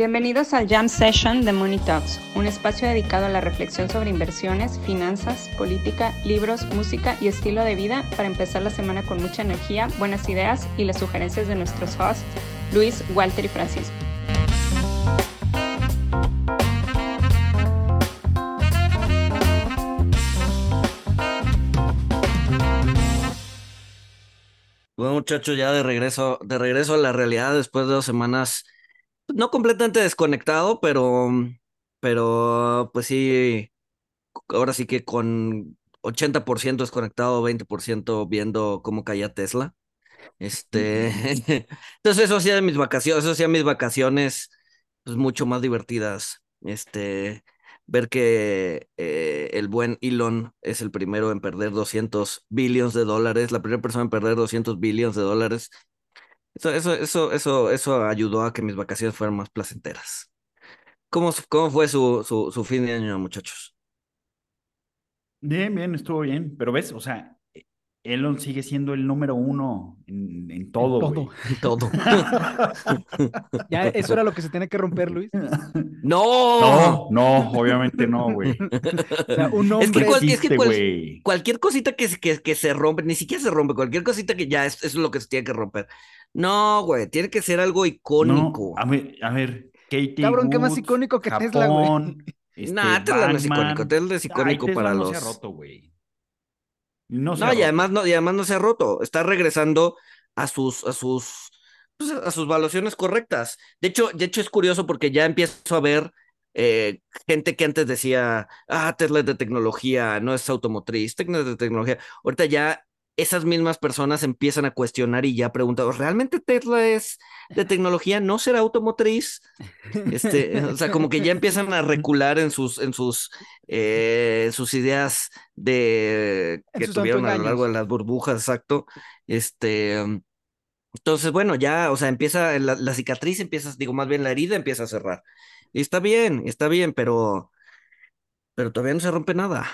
Bienvenidos al Jam Session de Money Talks, un espacio dedicado a la reflexión sobre inversiones, finanzas, política, libros, música y estilo de vida para empezar la semana con mucha energía, buenas ideas y las sugerencias de nuestros hosts, Luis, Walter y Francisco. Bueno, muchachos, ya de regreso, de regreso a la realidad después de dos semanas no completamente desconectado, pero, pero pues sí, ahora sí que con 80% desconectado, 20% viendo cómo caía Tesla. Este, entonces eso hacía mis vacaciones, eso hacía mis vacaciones pues mucho más divertidas. Este, ver que eh, el buen Elon es el primero en perder 200 billones de dólares, la primera persona en perder 200 billones de dólares eso, eso, eso, eso, ayudó a que mis vacaciones fueran más placenteras. ¿Cómo, cómo fue su, su, su fin de año, muchachos? Bien, bien, estuvo bien. Pero ves, o sea, Elon sigue siendo el número uno en, en todo. En todo. En todo. ya, eso era lo que se tiene que romper, Luis. No. No, no, obviamente no, güey. O sea, un hombre es que, cual, existe, es que cual, cualquier cosita que, que, que, se rompe, ni siquiera se rompe, cualquier cosita que ya es, eso es lo que se tiene que romper. No, güey, tiene que ser algo icónico. No, a ver, a ver, Katie Cabrón, Woods, qué más icónico que Japón, Tesla, güey. Este, nah, Tesla no es icónico, Tesla es icónico Ay, Tesla para no los... Se ha roto, güey. No, se No, ha y además no, y además no se ha roto. Está regresando a sus, a sus, pues, a sus valuaciones correctas. De hecho, de hecho es curioso porque ya empiezo a ver eh, gente que antes decía, ah, Tesla es de tecnología, no es automotriz, Tesla es de tecnología. Ahorita ya esas mismas personas empiezan a cuestionar y ya preguntan, ¿realmente Tesla es de tecnología? ¿No será automotriz? Este, o sea, como que ya empiezan a recular en sus, en sus, eh, sus ideas de que sus tuvieron a lo largo de las burbujas, exacto. Este, entonces, bueno, ya, o sea, empieza la, la cicatriz, empieza, digo, más bien la herida empieza a cerrar. Y está bien, está bien, pero, pero todavía no se rompe nada.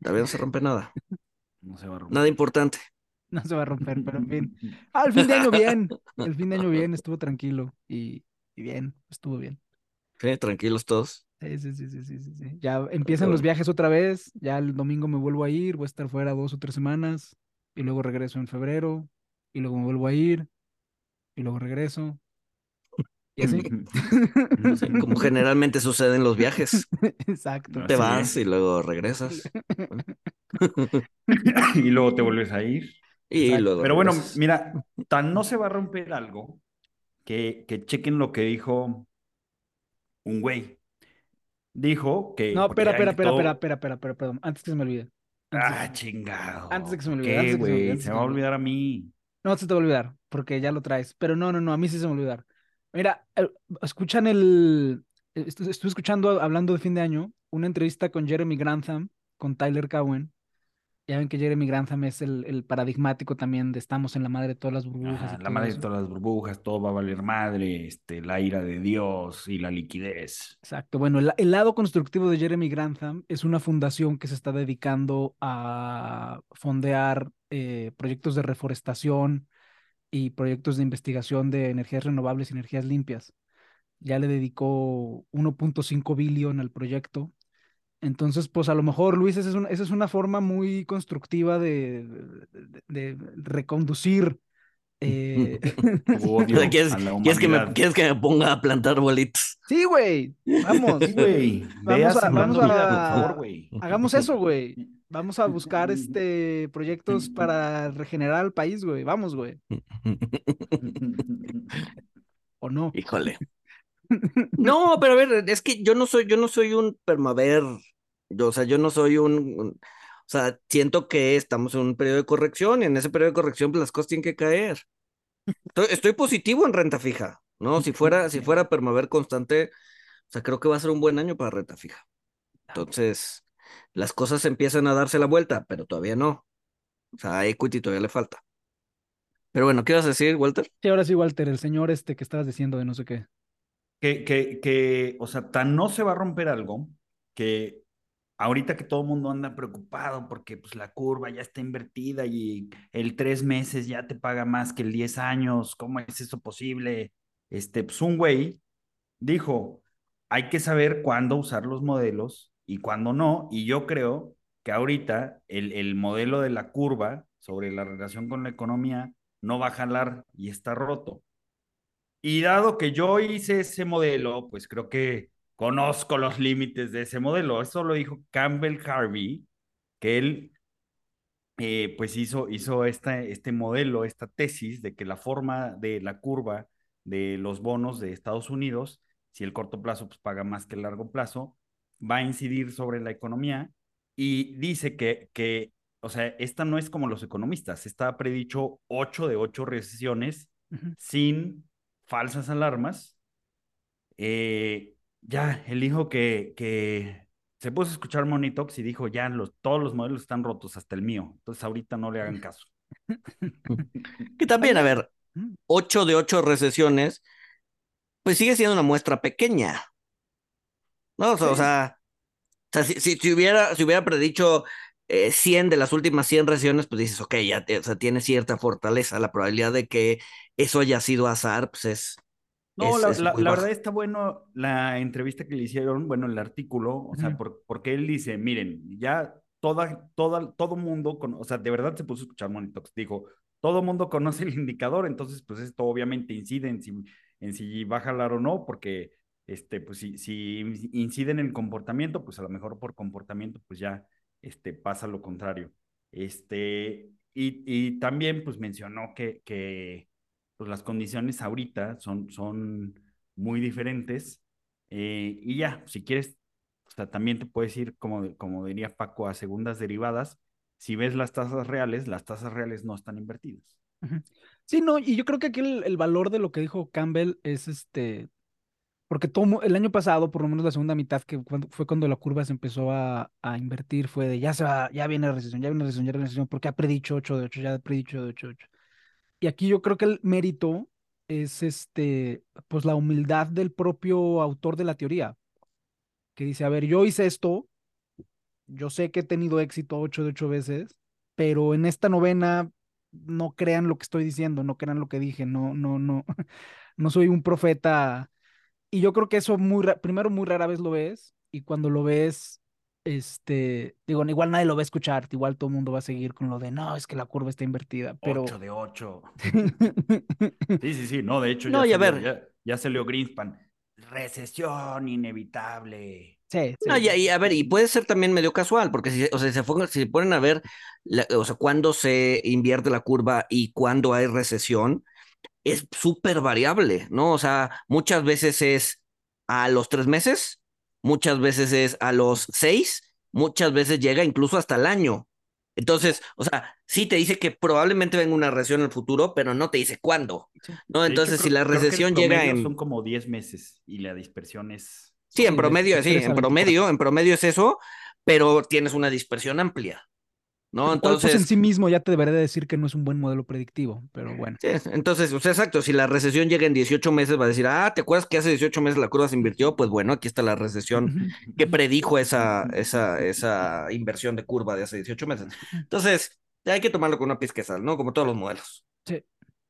Todavía no se rompe nada. No se va a romper. Nada importante. No se va a romper, pero en fin. Ah, el fin de año bien. El fin de año bien, estuvo tranquilo. Y, y bien, estuvo bien. Sí, tranquilos todos. Sí, sí, sí, sí, sí, sí. Ya empiezan los viajes otra vez. Ya el domingo me vuelvo a ir. Voy a estar fuera dos o tres semanas. Y luego regreso en febrero. Y luego me vuelvo a ir. Y luego regreso. Y así. Sí, como generalmente sucede en los viajes. Exacto. Te Así vas es. y luego regresas. y luego te vuelves a ir. Y Pero bueno, mira, tan no se va a romper algo que, que chequen lo que dijo un güey. Dijo que. No, espera, espera, espera, espera, espera, espera, espera, perdón. Antes que se me olvide. Antes de que Ah, chingado. Antes de que se me ¿Por olvide, qué, se me olvide, güey? antes Se de va a olvidar a mí. No se te va a olvidar, porque ya lo traes. Pero no, no, no, a mí sí se me va a olvidar. Mira, eh, escuchan el. eh, estu- Estuve escuchando, hablando de fin de año, una entrevista con Jeremy Grantham, con Tyler Cowen. Ya ven que Jeremy Grantham es el, el paradigmático también de estamos en la madre de todas las burbujas Ajá, la madre de todas las burbujas, todo va a valer madre, este, la ira de Dios y la liquidez. Exacto. Bueno, el, el lado constructivo de Jeremy Grantham es una fundación que se está dedicando a fondear eh, proyectos de reforestación y proyectos de investigación de energías renovables y energías limpias. Ya le dedicó 1.5 billón al proyecto. Entonces, pues a lo mejor, Luis, esa es una, esa es una forma muy constructiva de, de- de reconducir. eh, odio ¿quieres, quieres que me, humanidad. ¿Quieres que me ponga a plantar bolitos? Sí, güey. Vamos. Sí, güey. Vamos a- vamos vida, a- por favor, güey. Hagamos eso, güey. Vamos a buscar este proyectos para regenerar al país, güey. Vamos, güey. ¿O no? Híjole. No, pero a ver, es que yo no soy, yo no soy un permaver. Yo, o sea, yo no soy un, un- o sea, siento que estamos en un periodo de corrección y en ese periodo de corrección pues, las cosas tienen que caer. Estoy, estoy positivo en renta fija, ¿no? Si fuera, si fuera permaver constante, o sea, creo que va a ser un buen año para renta fija. Entonces, las cosas empiezan a darse la vuelta, pero todavía no. O sea, a equity todavía le falta. Pero bueno, ¿qué vas a decir, Walter? Sí, ahora sí, Walter, el señor este que estabas diciendo de no sé qué. Que, que, que, o sea, tan no se va a romper algo que ahorita que todo el mundo anda preocupado porque pues la curva ya está invertida y el tres meses ya te paga más que el 10 años, ¿cómo es eso posible? Este, pues un güey dijo, hay que saber cuándo usar los modelos y cuándo no, y yo creo que ahorita el, el modelo de la curva sobre la relación con la economía no va a jalar y está roto. Y dado que yo hice ese modelo, pues creo que conozco los límites de ese modelo. Eso lo dijo Campbell Harvey, que él eh, pues hizo, hizo esta, este modelo, esta tesis de que la forma de la curva de los bonos de Estados Unidos, si el corto plazo pues, paga más que el largo plazo, va a incidir sobre la economía y dice que, que, o sea, esta no es como los economistas, está predicho ocho de ocho recesiones sin falsas alarmas. Eh, ya, él dijo que, que se puso a escuchar Monitox y dijo, ya, los, todos los modelos están rotos, hasta el mío. Entonces ahorita no le hagan caso. que también, a ver, ocho de ocho recesiones, pues sigue siendo una muestra pequeña. ¿No? O sea, o sea, si, si, hubiera, si hubiera predicho eh, 100 de las últimas 100 recesiones, pues dices, ok, ya o sea, tiene cierta fortaleza. La probabilidad de que eso haya sido azar, pues es, no, la, verdad está bueno la entrevista que le hicieron, bueno, el artículo, o sea, porque él dice, miren, ya toda, toda, todo mundo, o sea, de verdad se puso a escuchar Monitox, dijo, todo mundo conoce el indicador, entonces, pues esto obviamente incide en si, en si va a jalar o no, porque, este, pues si, si incide en el comportamiento, pues a lo mejor por comportamiento, pues ya, este, pasa lo contrario. Este, y, y también, pues mencionó que, que pues las condiciones ahorita son, son muy diferentes. Eh, y ya, si quieres, también te puedes ir, como, como diría Paco, a segundas derivadas. Si ves las tasas reales, las tasas reales no están invertidas. Sí, no, y yo creo que aquí el, valor de lo que dijo Campbell es este, porque todo, el año pasado, por lo menos la segunda mitad, que fue cuando la curva se empezó a, a, invertir, fue de ya se va, ya viene la recesión, ya viene la recesión, ya viene la recesión, porque ha predicho 8 de 8, ya ha predicho de 8 de 8. Y aquí yo creo que el mérito es este, pues la humildad del propio autor de la teoría, que dice, a ver, yo hice esto, yo sé que he tenido éxito ocho de ocho veces, pero en esta novena no crean lo que estoy diciendo, no crean lo que dije, no, no, no, no soy un profeta. Y yo creo que eso muy, primero muy rara vez lo ves, y cuando lo ves, este, digo, igual nadie lo va a escuchar, igual todo el mundo va a seguir con lo de, no, es que la curva está invertida, pero... 8 de 8. sí, sí, sí, no, de hecho, no, ya, salió, ver. Ya, ya, salió Greenspan. Recesión inevitable. Sí, sí. No, y, y, a ver, y puede ser también medio casual, porque si, o sea, se, fue, si se ponen a ver, la, o sea, cuándo se invierte la curva y cuándo hay recesión, es súper variable, ¿no? O sea, muchas veces es a los tres meses, muchas veces es a los seis, muchas veces llega incluso hasta el año. Entonces, o sea, sí te dice que probablemente venga una recesión en el futuro, pero no te dice cuándo. ¿no? Entonces, hecho, si la recesión llega en. Son como 10 meses y la dispersión es. Sí, en promedio, sí, en promedio, en promedio es eso, pero tienes una dispersión amplia. ¿No? Entonces, pues en sí mismo ya te debería decir que no es un buen modelo predictivo, pero bueno. Sí, entonces, o sea, exacto, si la recesión llega en 18 meses, va a decir, ah, ¿te acuerdas que hace 18 meses la curva se invirtió? Pues bueno, aquí está la recesión que predijo esa, esa, esa inversión de curva de hace 18 meses. Entonces, hay que tomarlo con una pizca sal, ¿no? Como todos los modelos. Sí,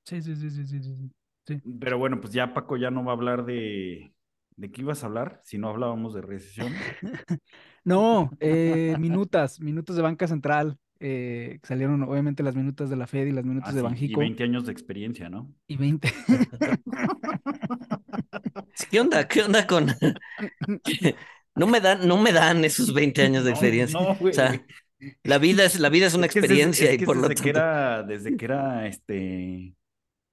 sí, sí, sí, sí, sí, sí. sí. Pero bueno, pues ya Paco ya no va a hablar de... ¿De qué ibas a hablar si no hablábamos de recesión? no, eh, minutas, minutos de banca central eh, salieron obviamente las minutas de la Fed y las minutas ah, de sí, Banjico. Y 20 años de experiencia, ¿no? Y 20. ¿Qué onda? ¿Qué onda con...? no me dan, no me dan esos 20 años de experiencia. No, no, o sea, la vida es, la vida es una es que experiencia es, es que y por desde lo tanto... que era, desde que era este...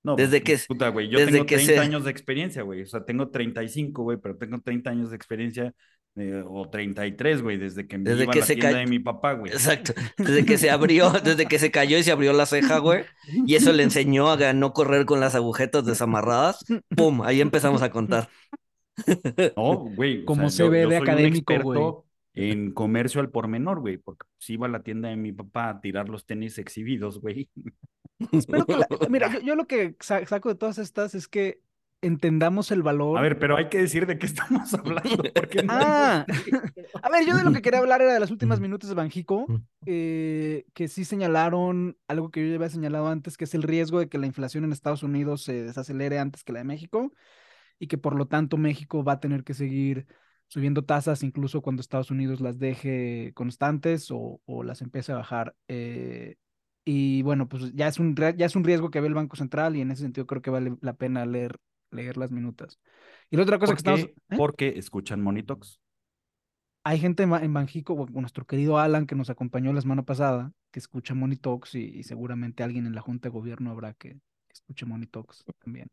No, desde que, puta, güey, yo desde tengo que 30 se... años de experiencia, güey. O sea, tengo 35, güey, pero tengo 30 años de experiencia eh, o 33, güey, desde que me desde iba que a la se tienda ca... de mi papá, güey. Exacto. Desde que se abrió, desde que se cayó y se abrió la ceja, güey. Y eso le enseñó a no correr con las agujetas desamarradas. ¡Pum! Ahí empezamos a contar. No, güey. Como se yo, ve yo de soy académico, güey. en comercio al por menor, güey, porque si iba a la tienda de mi papá a tirar los tenis exhibidos, güey. Espero que la... Mira, yo, yo, lo que saco de todas estas es que entendamos el valor. A ver, pero hay que decir de qué estamos hablando. Porque no ah, a ver, yo de lo que quería hablar era de las últimas minutos de Banjico, eh, que sí señalaron algo que yo ya había señalado antes, que es el riesgo de que la inflación en Estados Unidos se desacelere antes que la de México. y que por lo tanto México va a tener que seguir subiendo tasas incluso cuando Estados Unidos las deje constantes o, o las empiece a bajar. Eh, y bueno, pues ya es, un, ya es un riesgo que ve el Banco Central y en ese sentido creo que vale la pena leer, leer las minutas. Y la otra cosa que estamos... ¿eh? Porque escuchan Monitox. Hay gente en Banjico, nuestro querido Alan que nos acompañó la semana pasada, que escucha Monitox y, y seguramente alguien en la Junta de Gobierno habrá que escuche Monitox también.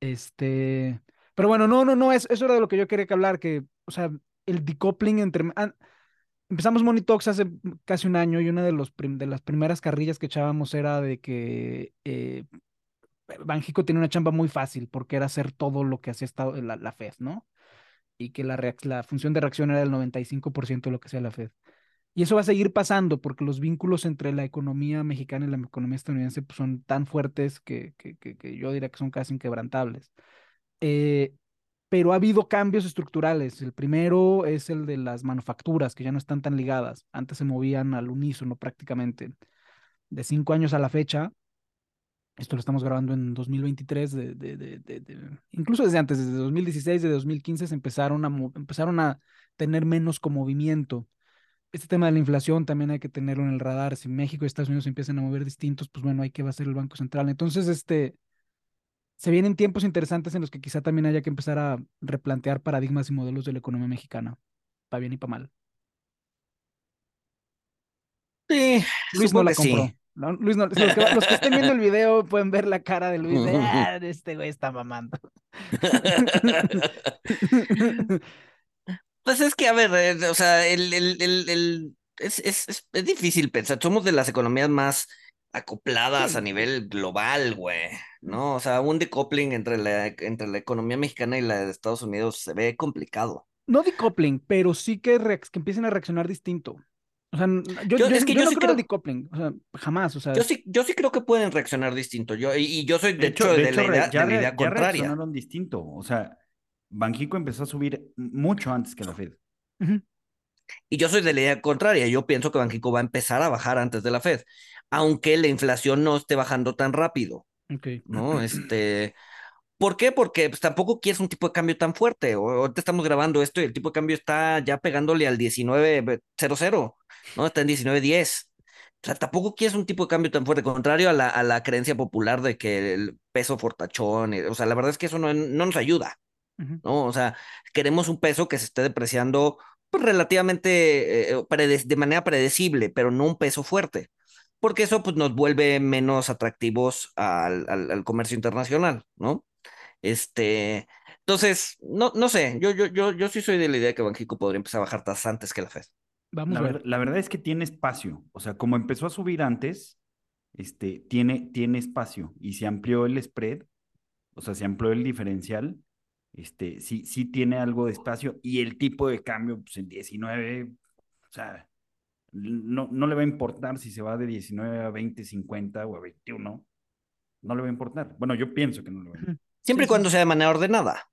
Este, pero bueno, no, no, no, eso, eso era de lo que yo quería que hablar, que, o sea, el decoupling entre... Ah, empezamos Monitox hace casi un año y una de, los de las primeras carrillas que echábamos era de que eh, Banjico tiene una chamba muy fácil porque era hacer todo lo que hacía la, la Fed, ¿no? Y que la, la función de reacción era del 95% de lo que hacía la Fed. Y eso va a seguir pasando porque los vínculos entre la economía mexicana y la economía estadounidense pues, son tan fuertes que, que, que, yo diría que son casi inquebrantables. Eh, pero ha habido cambios estructurales. El primero es el de las manufacturas, que ya no están tan ligadas. Antes se movían al unísono prácticamente. De cinco años a la fecha, esto lo estamos grabando en 2023, de, de, de, incluso desde antes, desde 2016, de 2015, se empezaron a, empezaron a tener menos como movimiento este tema de la inflación también hay que tenerlo en el radar. Si México y Estados Unidos empiezan a mover distintos, pues bueno, hay que va a ser el Banco Central. Entonces, este, se vienen tiempos interesantes en los que quizá también haya que empezar a replantear paradigmas y modelos de la economía mexicana, para bien y para mal. Sí, Luis no la compró. Luis no, los, que, estén viendo el video pueden ver la cara de Luis de, ah, este güey está mamando. Pues es que, a ver, eh, o sea, el, el, el, es, es, es, difícil pensar. Somos de las economías más acopladas a nivel global, güey, ¿no? O sea, un decoupling entre la, entre la economía mexicana y la de Estados Unidos se ve complicado. No decoupling, pero sí que, que empiecen a reaccionar distinto. O sea, yo, yo, es que yo, no sí creo decoupling, o sea, jamás, o sea. Yo sí, yo sí creo que pueden reaccionar distinto. Yo, y, yo soy, de, hecho, de, la idea, ya, de la idea contraria. reaccionaron distinto, o sea, Banjico empezó a subir mucho antes que la Fed. Y yo soy de la idea contraria. Yo pienso que Banjico va a empezar a bajar antes de la Fed, aunque la inflación no esté bajando tan rápido. ¿No? Este. ¿Por qué? Porque pues, tampoco quieres un tipo de cambio tan fuerte. Ahorita estamos grabando esto y el tipo de cambio está ya pegándole al 19.00, ¿no? Está en 19.10. O sea, tampoco quieres un tipo de cambio tan fuerte, contrario a la, a la creencia popular de que el peso fortachón, eh, o sea, la verdad es que eso no, no nos ayuda. ¿no? O sea, queremos un peso que se esté depreciando pues, relativamente eh, de manera predecible, pero no un peso fuerte, porque eso pues, nos vuelve menos atractivos al, al, comercio internacional, ¿no? Este, entonces, no, no sé, yo, yo, yo, yo sí soy de la idea de que Banxico podría empezar a bajar tasas antes que la Fed. Vamos a ver. La verdad es que tiene espacio, o sea, como empezó a subir antes, este, tiene, tiene espacio y se amplió el spread, o sea, se amplió el diferencial este, sí, sí tiene algo de espacio y el tipo de cambio, pues en 19, o sea, no, no le va a importar si se va de 19 a 20, 50 o a 21, no le va a importar. Bueno, yo pienso que no le va a importar. Siempre y cuando sea de manera ordenada.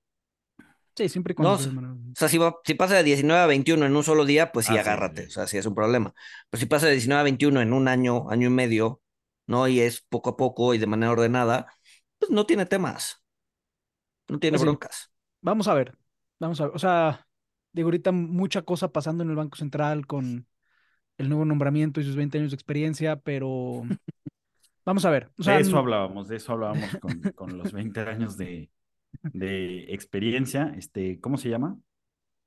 Sí, siempre y cuando sea de manera ordenada. O sea, si, si, pasa de 19 a 21 en un solo día, pues sí, ah, agárrate. O sea, sí es un problema. Pero si pasa de 19 a 21 en un año, año y medio, ¿no? Y es poco a poco y de manera ordenada, pues no tiene temas. No tiene pues broncas. Vamos a ver, vamos a ver. O sea, digo, ahorita mucha cosa pasando en el Banco Central con el nuevo nombramiento y sus 20 años de experiencia, pero vamos a ver. de eso hablábamos, de eso hablábamos con, los 20 años de, experiencia. Este, ¿Cómo se llama?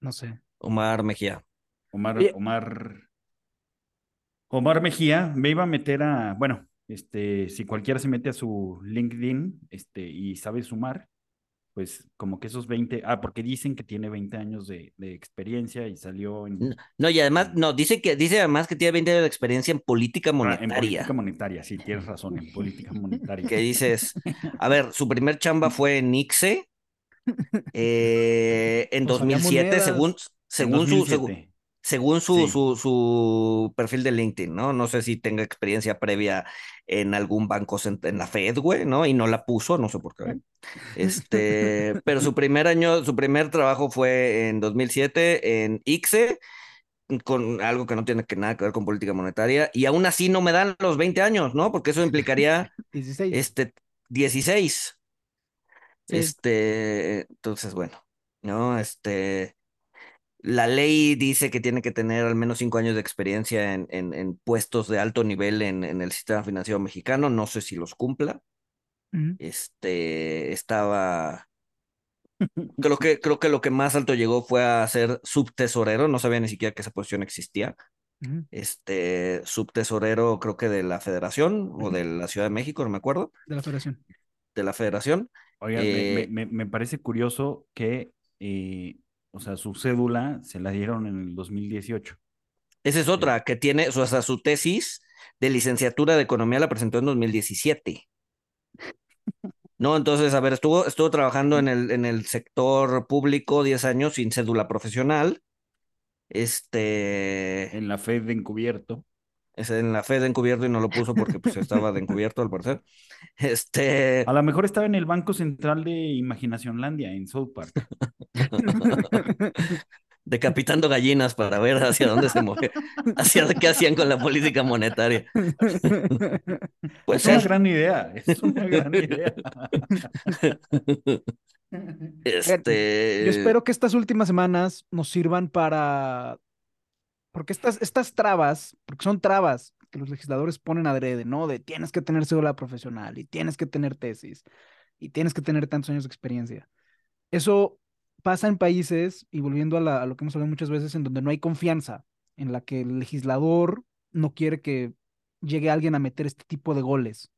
No sé. Omar Mejía. Omar, Omar, Omar Mejía me iba a meter a, bueno, este, si cualquiera se mete a su LinkedIn, este, y sabe sumar, pues como que esos 20, ah, porque dicen que tiene 20 años de, experiencia y salió en... No, y además, no, dice que dice además que tiene 20 años de experiencia en política monetaria. Ah, en política monetaria, sí, tienes razón, en política monetaria. Que dices, a ver, su primer chamba fue en ICSE eh, en 2007, pues según, según su... Según, según su, su, su, perfil de LinkedIn, ¿no? No sé si tenga experiencia previa en algún banco en la Fed, güey, ¿no? Y no la puso, no sé por qué. Este, pero su primer año, su primer trabajo fue en 2007 en ICSE, con algo que no tiene que nada que ver con política monetaria, y aún así no me dan los 20 años, ¿no? Porque eso implicaría 16. Este, 16. Sí. Este, entonces, bueno, ¿no? Este, la ley dice que tiene que tener al menos cinco años de experiencia en, en, en puestos de alto nivel en, en el sistema financiero mexicano. No sé si los cumpla. Este, estaba, creo que, creo que lo que más alto llegó fue a ser subtesorero. No sabía ni siquiera que esa posición existía. Este, subtesorero, creo que de la Federación o Ujú. de la Ciudad de México, no me acuerdo, De la federación. de la Federación. Oigan, me, Eh, me- me- me parece curioso que, eh, o sea, su cédula se la dieron en el 2018. Esa es otra, que tiene, o sea, su tesis de licenciatura de Economía la presentó en 2017. No, entonces, a ver, estuvo, estuvo trabajando en el, en el sector público 10 años sin cédula profesional. Este, En la Fed de encubierto. Es en la Fed de encubierto y no lo puso porque pues estaba de encubierto al parecer. Este, A lo mejor estaba en el Banco Central de Imaginacionlandia, en South Park. decapitando gallinas para ver hacia dónde se mueve, hacia qué hacían con la política monetaria. Pues es una gran idea, es una gran idea. Este, Yo espero que estas últimas semanas nos sirvan para. Porque estas, estas trabas, porque son trabas que los legisladores ponen adrede, ¿no? De tienes que tener cédula profesional y tienes que tener tesis y tienes que tener tantos años de experiencia. Eso pasa en países, y volviendo a, la- a lo que hemos hablado muchas veces, en donde no hay confianza, en la que el legislador no quiere que llegue alguien a meter este tipo de goles.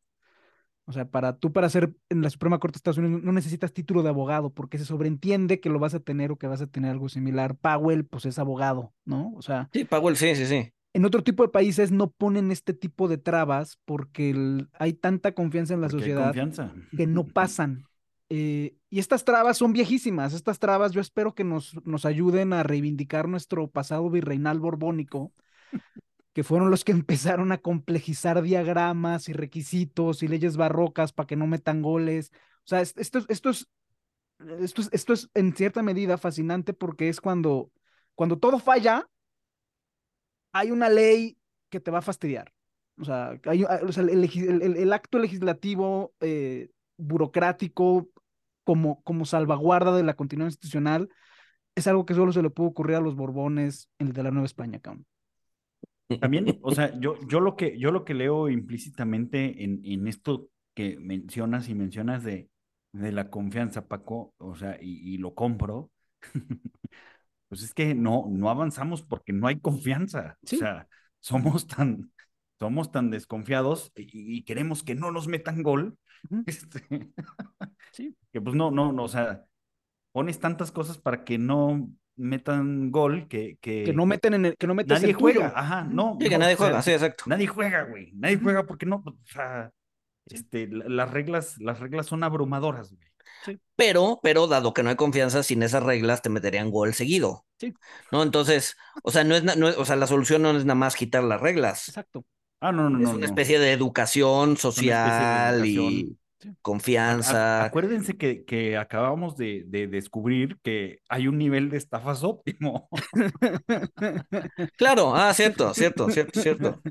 O sea, para tú para ser en la Suprema Corte de Estados Unidos no necesitas título de abogado porque se sobreentiende que lo vas a tener o que vas a tener algo similar. Powell, pues es abogado, ¿no? O sea, sí, Powell, sí, sí, sí. en otro tipo de países no ponen este tipo de trabas porque el- hay tanta confianza en la Porque sociedad que no pasan. Eh, y estas trabas son viejísimas. Estas trabas yo espero que nos, nos ayuden a reivindicar nuestro pasado virreinal borbónico, que fueron los que empezaron a complejizar diagramas y requisitos y leyes barrocas para que no metan goles. O sea, es- esto, es- esto, es, en cierta medida fascinante porque es cuando, cuando todo falla, hay una ley que te va a fastidiar. O sea, hay, sea, el, acto legislativo eh, burocrático como, como salvaguarda de la continuidad institucional es algo que solo se le puede ocurrir a los Borbones en el de la Nueva España, cabrón. También, o sea, yo, yo, lo que, yo lo que leo implícitamente en, en esto que mencionas y mencionas de, de la confianza, Paco, o sea, y, y lo compro, pues es que no, no avanzamos porque no hay confianza. Sí. O sea, somos tan, somos tan desconfiados y, y queremos que no nos metan gol. Este, Sí. que pues no, no, no, o sea, pones tantas cosas para que no metan gol que, que, Que no meten en el, que no metes nadie el tuyo. juega. Ajá, no. Sí, que no, nadie o sea, juega, sí, exacto. Nadie juega, güey. Nadie juega porque no, o sea, este, la- las reglas, las reglas son abrumadoras, güey. Pero, pero dado que no hay confianza, sin esas reglas te meterían gol seguido. Sí. ¿No? Entonces, o sea, no es, no es- o sea, la solución no es nada más quitar las reglas. Exacto. Ah, no, no, Es no. una no. especie de educación Es una especie de social y confianza. acuérdense que, que acabamos de, de descubrir que hay un nivel de estafas óptimo. Claro, ah, cierto, cierto, cierto, cierto,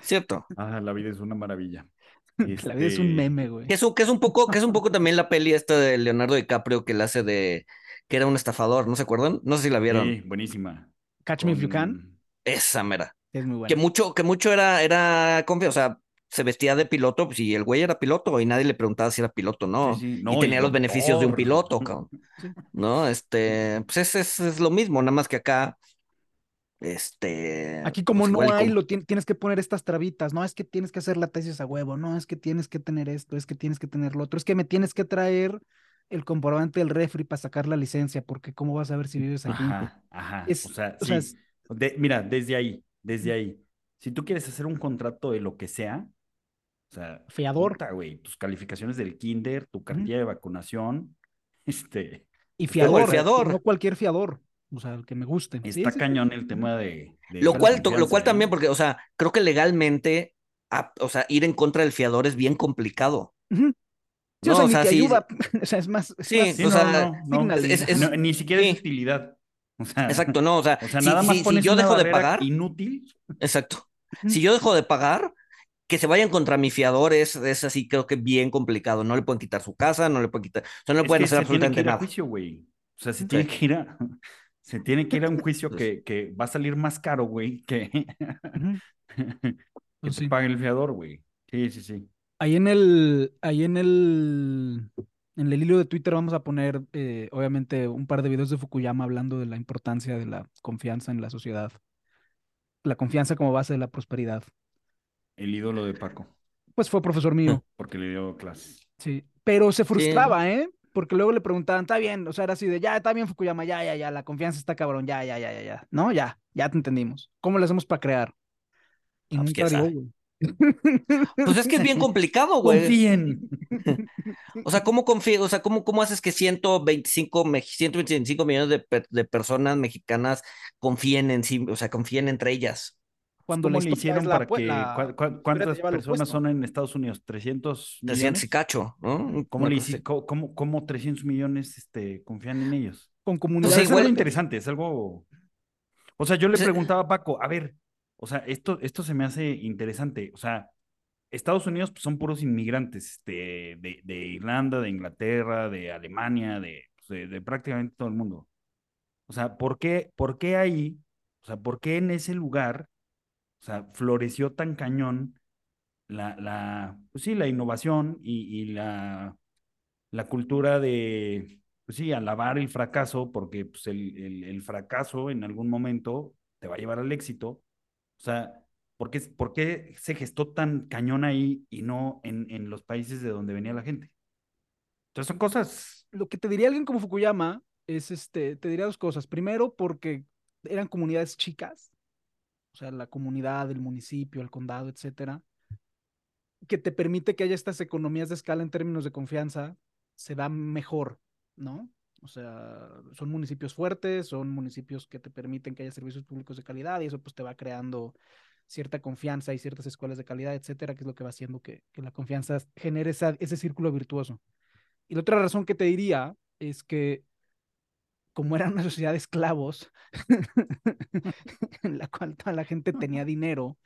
cierto. Ah, la vida es una maravilla. La vida es un Este, meme, güey. Que es, un- que es un poco, que es un poco también la peli esta de Leonardo DiCaprio que le hace de que era un estafador, ¿no se acuerdan? No sé si la vieron. Sí, buenísima. Catch Me If You Can Esa mera. es muy Que bueno. mucho, que mucho era, era confianza, o sea, se vestía de piloto, pues y el güey era piloto y nadie le preguntaba si era piloto o no. Sí, sí, y no, y tenía los beneficios de un piloto, cabrón. ¿No? Este, pues es, es, es lo mismo, nada más que acá, este. Aquí como pues no igual hay, como- lo tien- tienes que poner estas trabitas, no es que tienes que hacer la tesis a huevo, no es que tienes que tener esto, es que tienes que tener lo otro, es que me tienes que traer el comprobante del refri para sacar la licencia, porque cómo vas a ver si vives aquí. Ajá, ajá. Es- o sea, o sea, sí. De- mira, desde ahí, desde ahí. Si tú quieres hacer un contrato de lo que sea, o sea, Fiador. puta, güey, tus calificaciones del kinder, tu cartilla de vacunación, este, Y fiador, el fiador. no cualquier fiador, o sea, el que me guste. Está sí, sí. cañón el tema de, de Lo cual, lo cual ¿eh? también, porque, o sea, creo que legalmente, a- o sea, ir en contra del fiador es bien complicado. Sí, No, o sea, o ni sea, te ayuda, o sea, es más, es Sí, más Sí, o no, sea, no, no, Signal, es- es- no, ni siquiera sí. es utilidad. O sea, Exacto, no, o sea, O sea, si, nada más si- si yo una dejo de pagar, inútil. exacto. Si yo dejo de pagar, que se vayan contra mi fiador es, es así, creo que bien complicado. No le pueden quitar su casa, no le pueden quitar, o sea, no le pueden hacer absolutamente nada. juicio, güey. O sea, se tiene que ir a, se tiene que ir a un juicio que, que va a salir más caro, güey, que, que Pues sí. pague el fiador, güey. Sí, sí, sí. Ahí en el, ahí en el, en el hilo de Twitter vamos a poner, eh, obviamente, un par de videos de Fukuyama hablando de la importancia de la confianza en la sociedad. La confianza como base de la prosperidad. El ídolo de Paco, Pues fue profesor mío, porque le dio clases. sí. Pero se frustraba, ¿eh? Porque luego le preguntaban, está bien, o sea, era así de, ya, está bien Fukuyama, ya, ya, ya, la confianza está cabrón, ya, ya, ya, ya, ya. No, ya, ya te entendimos. ¿Cómo le hacemos para crear? Y Ah, pues, nunca güey. Pues es que es bien complicado, güey. Confíen. O sea, ¿cómo confío? O sea, ¿cómo, cómo haces que 125, me- 125 millones de, de personas mexicanas confíen en sí, o sea, confíen entre ellas? Cuando la ¿Cómo le hicieron la para que... la- te ¿Cuántas personas son en Estados Unidos? ¿300 300 y millones? cacho, ¿no? ¿Cómo, le así. cómo, cómo- cómo 300 millones este, confían en ellos? con O comunidades sea, Pues es algo igual- interesante, es algo... O sea, yo le Sí. preguntaba a Paco, a ver, o sea, esto, esto se me hace interesante. O sea, Estados Unidos pues, son puros inmigrantes este, de, de Irlanda, de Inglaterra, de Alemania, de, pues, de, de prácticamente todo el mundo. O sea, ¿por qué, ¿por qué ahí, o sea, por qué en ese lugar, o sea, floreció tan cañón la, la pues sí, la innovación y, y la, la cultura de, pues sí, alabar el fracaso, porque pues, el, el, fracaso en algún momento te va a llevar al éxito. O sea, ¿por qué, por qué se gestó tan cañón ahí y no en, en los países de donde venía la gente? Entonces son cosas, lo que te diría alguien como Fukuyama es, este, te diría dos cosas. Primero, porque eran comunidades chicas, o sea, la comunidad, el municipio, el condado, etcétera, que te permite que haya estas economías de escala en términos de confianza, se da mejor, ¿no? O sea, son municipios fuertes, son municipios que te permiten que haya servicios públicos de calidad y eso pues te va creando cierta confianza y ciertas escuelas de calidad, etcétera, que es lo que va haciendo que, la confianza genere ese círculo virtuoso. Y la otra razón que te diría es que como era una sociedad de esclavos, en la cual toda la gente tenía dinero,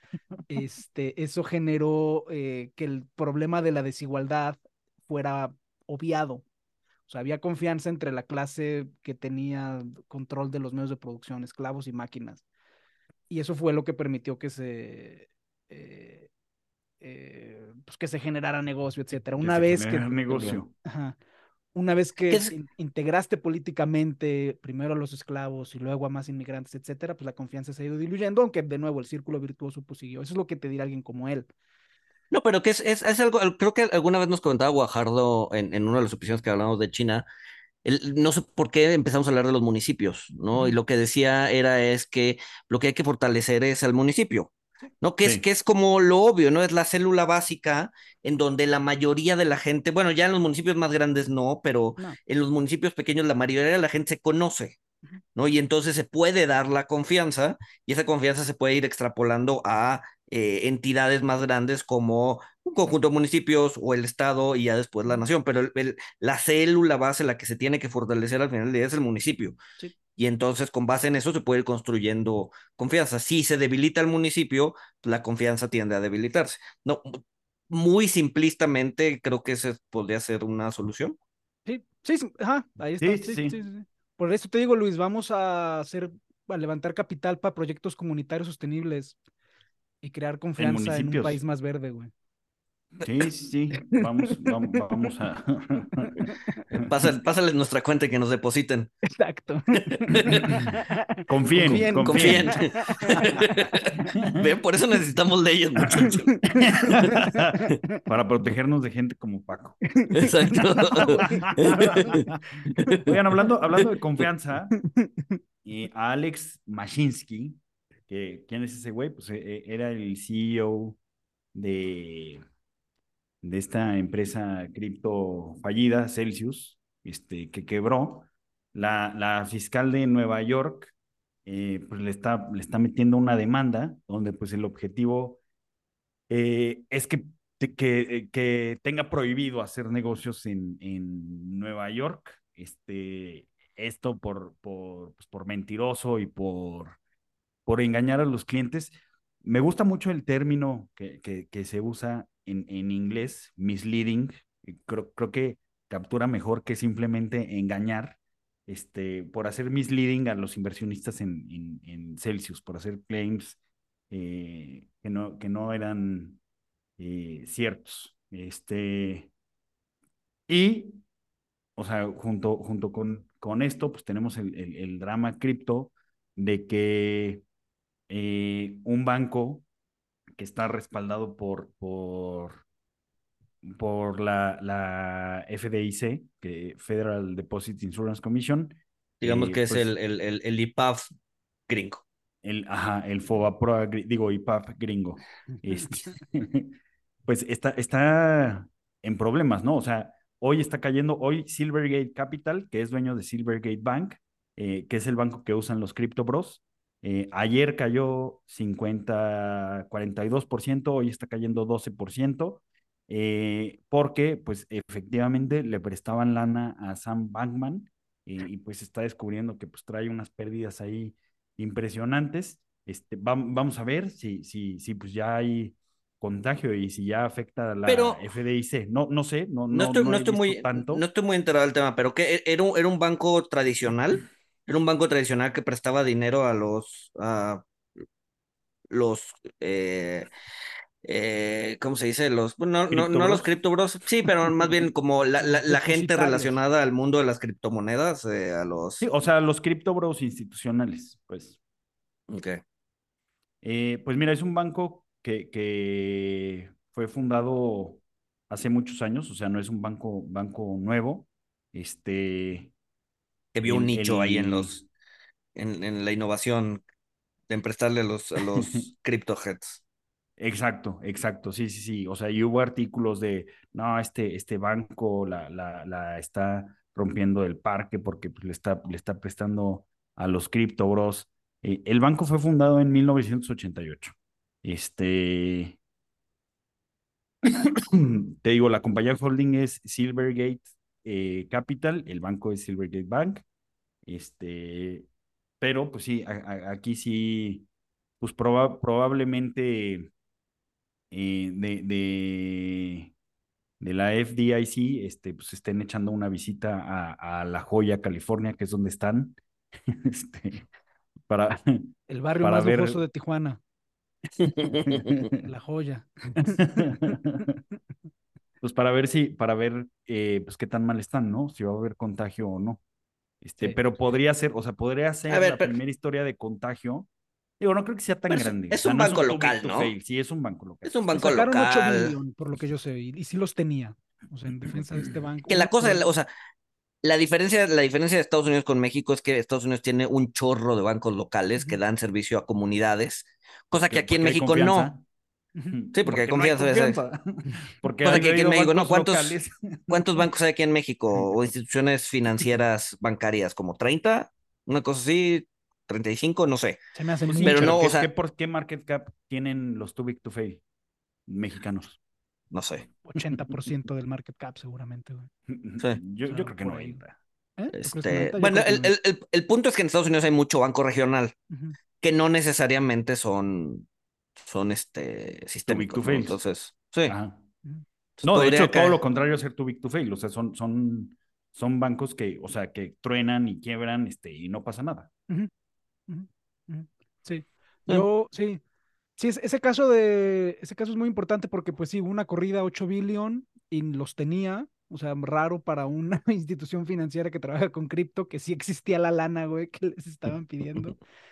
este, eso generó eh, que el problema de la desigualdad fuera obviado. O sea, había confianza entre la clase que tenía control de los medios de producción, esclavos y máquinas. Y eso fue lo que permitió que se, eh, eh, pues que se generara negocio, etcétera. que Una se vez que, negocio. Ajá. Una vez que ¿Qué es- in- integraste políticamente primero a los esclavos y luego a más inmigrantes, etcétera, pues la confianza se ha ido diluyendo, aunque de nuevo el círculo virtuoso pues siguió. Eso es lo que te dirá alguien como él. No, pero que es, es, es algo, creo que alguna vez nos comentaba Guajardo en, en una de las episodios que hablamos de China, el- no sé por qué empezamos a hablar de los municipios, ¿no? Y lo que decía era es que lo que hay que fortalecer es al municipio, ¿no? Que es, que es como lo obvio, ¿no? Es la célula básica en donde la mayoría de la gente, bueno, ya en los municipios más grandes no, pero No. en los municipios pequeños la mayoría de la gente se conoce, ¿no? Y entonces se puede dar la confianza y esa confianza se puede ir extrapolando a eh, entidades más grandes como un conjunto de municipios o el estado y ya después la nación, pero el- el- la célula base, la que se tiene que fortalecer al final del día es el municipio. Sí. Y entonces con base en eso se puede ir construyendo confianza. Si se debilita el municipio, la confianza tiende a debilitarse. No, muy simplistamente creo que esa podría ser una solución. Sí, sí, sí, ajá, ahí está. Sí, Sí, sí. sí, sí, sí. Por eso te digo, Luis, vamos a hacer, a levantar capital para proyectos comunitarios sostenibles y crear confianza en un municipios. país más verde, güey. Sí, sí, sí. Vamos, vamos, vamos a. Pásale, pásales nuestra cuenta y que nos depositen. Exacto. Confíen, confíen. Confíen. Ven, por eso necesitamos leyes, muchachos. Para protegernos de gente como Paco. Exacto. Oigan, hablando, hablando de confianza, eh, a Alex Mashinsky, que ¿quién es ese güey? Pues eh, eh, era el CEO de, de esta empresa cripto fallida, Celsius, este, que quebró. La, la fiscal de Nueva York eh, pues le está, le está metiendo una demanda donde pues el objetivo eh, es que, que, eh, que tenga prohibido hacer negocios en, en Nueva York. Este, esto por, por, pues, por mentiroso y por, por engañar a los clientes. me gusta mucho el término que, que, que se usa en, en, inglés, misleading. Creo, creo que captura mejor que simplemente engañar, este, por hacer misleading a los inversionistas en, en, Celsius, por hacer claims eh, que, no, que no eran eh, ciertos. Este, y, o sea, junto, junto con, con esto, pues tenemos el, el, drama cripto de que eh, un banco que está respaldado por, por, por la, la FDIC, que Federal Deposit Insurance Commission. Digamos eh, que es pues, el, el, el, el IPAF gringo. El, ajá, el digo IPAF gringo. Este, pues está, está en problemas, ¿no? O sea, hoy está cayendo, hoy Silvergate Capital, que es dueño de Silvergate Bank, eh, que es el banco que usan los Crypto Bros, eh, ayer cayó 50, 42%, hoy está cayendo 12%, eh, porque pues efectivamente le prestaban lana a Sam Bankman y, y, pues está descubriendo que pues trae unas pérdidas ahí impresionantes. Este, va, vamos a ver si, si, si pues ya hay contagio y si ya afecta a la pero, FDIC. No, no sé, no, no, estoy, no, no estoy muy, tanto. no estoy muy enterado del tema, pero ¿qué, era, un, ¿era un banco tradicional? Era un banco tradicional que prestaba dinero a los, a los, eh, eh, ¿cómo se dice? Los, no, no, no los criptobros, sí, pero más bien como la, la, la gente relacionada al mundo de las criptomonedas, eh, a los... Sí, o sea, los criptobros institucionales, pues. Ok. Pues mira, es un banco que, que fue fundado hace muchos años, o sea, no es un banco, banco nuevo. Este, que vio un nicho el... ahí en los en, en, la innovación de prestarle a los, a los heads. Exacto, exacto, sí, sí, sí. O sea, y hubo artículos de, no, este, este banco la, la, la está rompiendo el parque porque pues, le, está, le está prestando a los cripto bros. Eh, el banco fue fundado en 1988. Este, te digo, la compañía holding es Silvergate eh, Capital, el banco es Silvergate Bank. Este, pero pues sí, a, a, aquí sí, pues proba, probablemente eh, de, de, de, la FDIC, este, pues estén echando una visita a, a La Joya, California, que es donde están. este, para, el barrio para más ver... lujoso de Tijuana. La joya. pues para ver si, para ver eh, pues qué tan mal están, ¿no? Si va a haber contagio o no. Este, sí. pero podría ser, o sea, podría ser ver, la pero... primera historia de contagio. Digo, no creo que sea tan grande. Es, o sea, un no banco es un local, ¿no? Fail. Sí, es un banco local. Es un banco sacaron local. 8 billion, por lo que yo sé, y, y sí los tenía. O sea, en defensa de este banco. Que la cosa, o sea, la diferencia, la diferencia de Estados Unidos con México es que Estados Unidos tiene un chorro de bancos locales que dan servicio a comunidades, cosa que aquí en México no. Sí, porque, porque hay confianza. No hay confianza. porque que aquí en México no. ¿Cuántos, ¿Cuántos bancos hay aquí en México o instituciones financieras bancarias? ¿Como 30? Una cosa así, 35, no sé. Se me hace pues mucho. pero no, ¿qué, o sea, ¿qué, ¿por qué market cap tienen los too big to fail mexicanos? No sé. 80% del market cap, seguramente. Güey. Sí. Yo, yo, creo que no entra. ¿Eh? Este, bueno, el, el, el, el, punto es que en Estados Unidos hay mucho banco regional uh -huh. que no necesariamente son, son este, sistémicos. ¿no? Entonces, sí. Ajá. Entonces, no, de hecho, caer. todo lo contrario a ser too big to fail. O sea, son, son, son bancos que, o sea, que truenan y quiebran este, y no pasa nada. Uh -huh. Uh -huh. Sí. Yo, sí. Sí, ese caso de ese caso es muy importante porque pues sí, una corrida 8 billion y los tenía, o sea, raro para una institución financiera que trabaja con cripto, que sí existía la lana, güey, que les estaban pidiendo.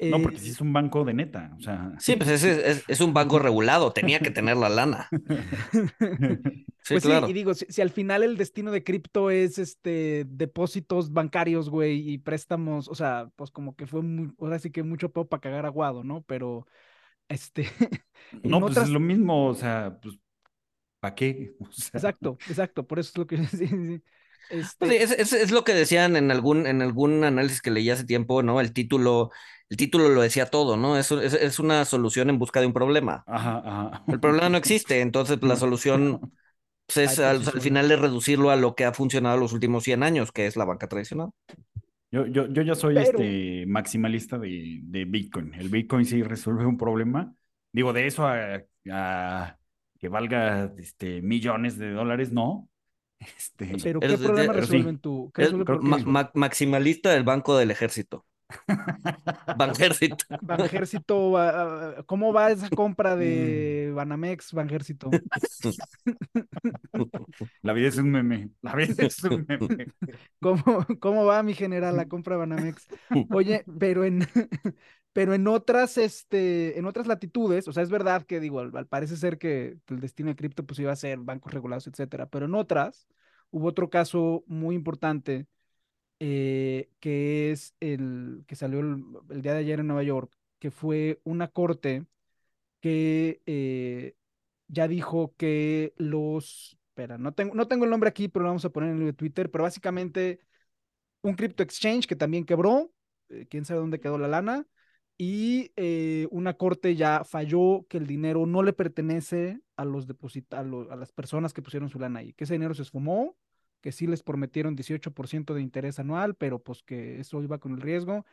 No, porque sí es un banco de neta, o sea. Sí, pues es, es, es un banco regulado, tenía que tener la lana. sí, pues claro. sí, y digo, si, si, al final el destino de cripto es este depósitos bancarios, güey, y préstamos, o sea, pues como que fue muy, ahora sí que mucho peor para cagar aguado, ¿no? Pero este. no, pues otras... es lo mismo, o sea, pues, ¿para qué? O sea... Exacto, exacto, por eso es lo que. Sí, sí. Este... Sí, es, es, es, lo que decían en algún, en algún análisis que leí hace tiempo, ¿no? El título, el título lo decía todo, ¿no? Es, es, es una solución en busca de un problema. Ajá, ajá. El problema no existe, entonces pues, la solución pues, es Ay, al, al, final de reducirlo a lo que ha funcionado los últimos 100 años, que es la banca tradicional. Yo, yo, yo ya soy Pero... este maximalista de, de, Bitcoin. El Bitcoin sí resuelve un problema, Digo, de eso a, a que valga este, millones de dólares, no. Este, Pero ¿qué problema? ¿Qué Es resuelve ma- ma- maximalista del Banco del Ejército. Banjército. Banjército, va- ¿cómo va esa compra Mm. de Banamex, Banjército? la vida es un meme. La vida es un meme. ¿Cómo, cómo va mi general la compra de Banamex? Oye, pero en, pero en otras, este, en otras latitudes, o sea, es verdad que digo, parece ser que el destino de cripto pues iba a ser bancos regulados, etcétera, pero en otras hubo otro caso muy importante eh, que es el que salió el, día de ayer en Nueva York, que fue una corte que eh, ya dijo que los, espera, no tengo, no tengo el nombre aquí, pero lo vamos a poner en el Twitter, pero básicamente un crypto exchange que también quebró, eh, quién sabe dónde quedó la lana, y una corte ya falló que el dinero no le pertenece a los deposita- a, a las personas que pusieron su lana ahí, que ese dinero se esfumó, que sí les prometieron 18% de interés anual, pero pues que eso iba con el riesgo.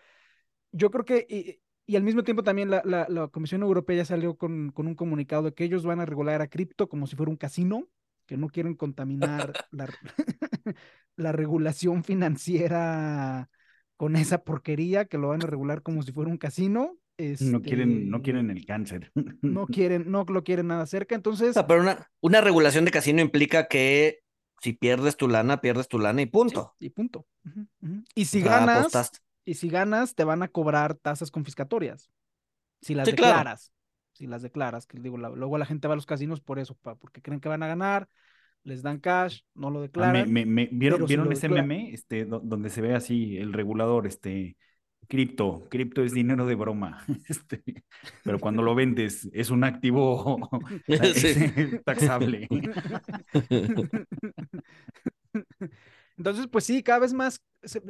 Yo creo que, y, y al mismo tiempo también la, la- la Comisión Europea ya salió con, con un comunicado de que ellos van a regular a cripto como si fuera un casino, que no quieren contaminar la, la regulación financiera con esa porquería, que lo van a regular como si fuera un casino. No quieren, no Este, quieren el cáncer. no quieren, no lo quieren nada cerca. Entonces, Pero una, una regulación de casino implica que si pierdes tu lana, pierdes tu lana y punto. y punto. Y si ganas, apostaste. y si ganas, te van a cobrar tasas confiscatorias. Si las Sí, claro. declaras. Si las declaras, que digo, la- luego la gente va a los casinos por eso, pa- porque creen que van a ganar, les dan cash, no lo Ah, me- declaran. me- me- ¿vieron si vieron lo ese meme este, do- donde se ve así el regulador, este, cripto, cripto es dinero de broma, este, pero cuando lo vendes es un activo Sí. taxable. Entonces, pues sí, cada vez más,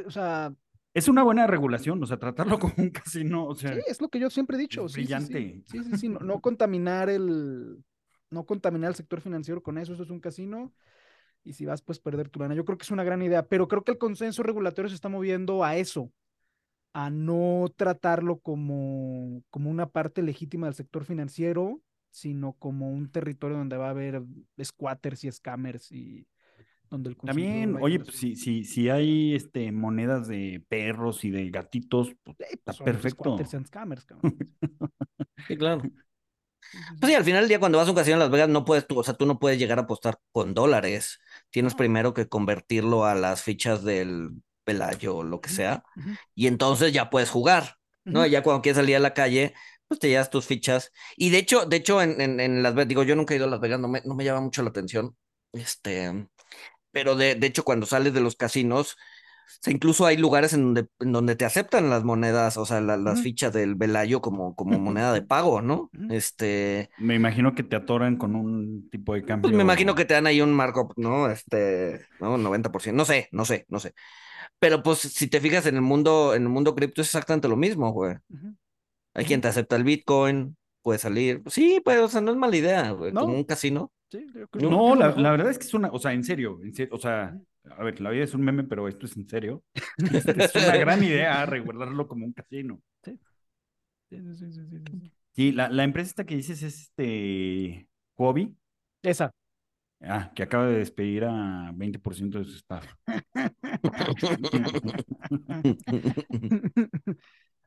o sea, Es una buena regulación, o sea, tratarlo como un casino, o sea, sí, es lo que yo siempre he dicho. sí, sí. brillante. Sí, sí, sí, no, no contaminar el, no contaminar el sector financiero con eso, eso es un casino. Y si vas, pues perder tu lana. Yo creo que es una gran idea, pero creo que el consenso regulatorio se está moviendo a eso, a no tratarlo como, como una parte legítima del sector financiero, sino como un territorio donde va a haber squatters y scammers y donde el También, oye, pues, si, si, si hay este, monedas de perros y de gatitos, pues, Eh, está pues son perfecto. squatters and scammers, cabrón. Sí, claro. Pues sí, al final del día, cuando vas a un casino en Las Vegas, no puedes tú, o sea, tú no puedes llegar a apostar con dólares. Tienes primero que convertirlo a las fichas del Pelayo o lo que sea, y entonces ya puedes jugar, ¿no? ya cuando quieres salir a la calle, pues te llevas tus fichas. Y de hecho, de hecho, en, en, en Las Vegas, digo, yo nunca he ido a Las Vegas, no me, no me llama mucho la atención. Este, pero de, de hecho, cuando sales de los casinos, o sea, incluso hay lugares en donde, en donde te aceptan las monedas, o sea, la- las fichas del Velayo como, como moneda de pago, ¿no? Este, Me imagino que te atoran con un tipo de cambio. pues me imagino que te dan ahí un markup, ¿no? Este, ¿no? 90%, no sé, no sé, no sé. Pero pues si te fijas en el mundo, en el mundo cripto es exactamente lo mismo, güey. Hay quien te acepta el Bitcoin, puede salir. Sí, pues, o sea, no es mala idea, güey. Como No. un casino. Sí, yo creo- No, que la, la verdad es que es una, o sea, en serio, en serio, o sea, a ver, la vida es un meme, pero esto es en serio. Es una gran idea reguardarlo como un casino. Sí, sí, sí, sí, sí, sí, sí. Sí, la, la empresa esta que dices es este Huobi, Esa. Ah, que acaba de despedir a 20% de su staff.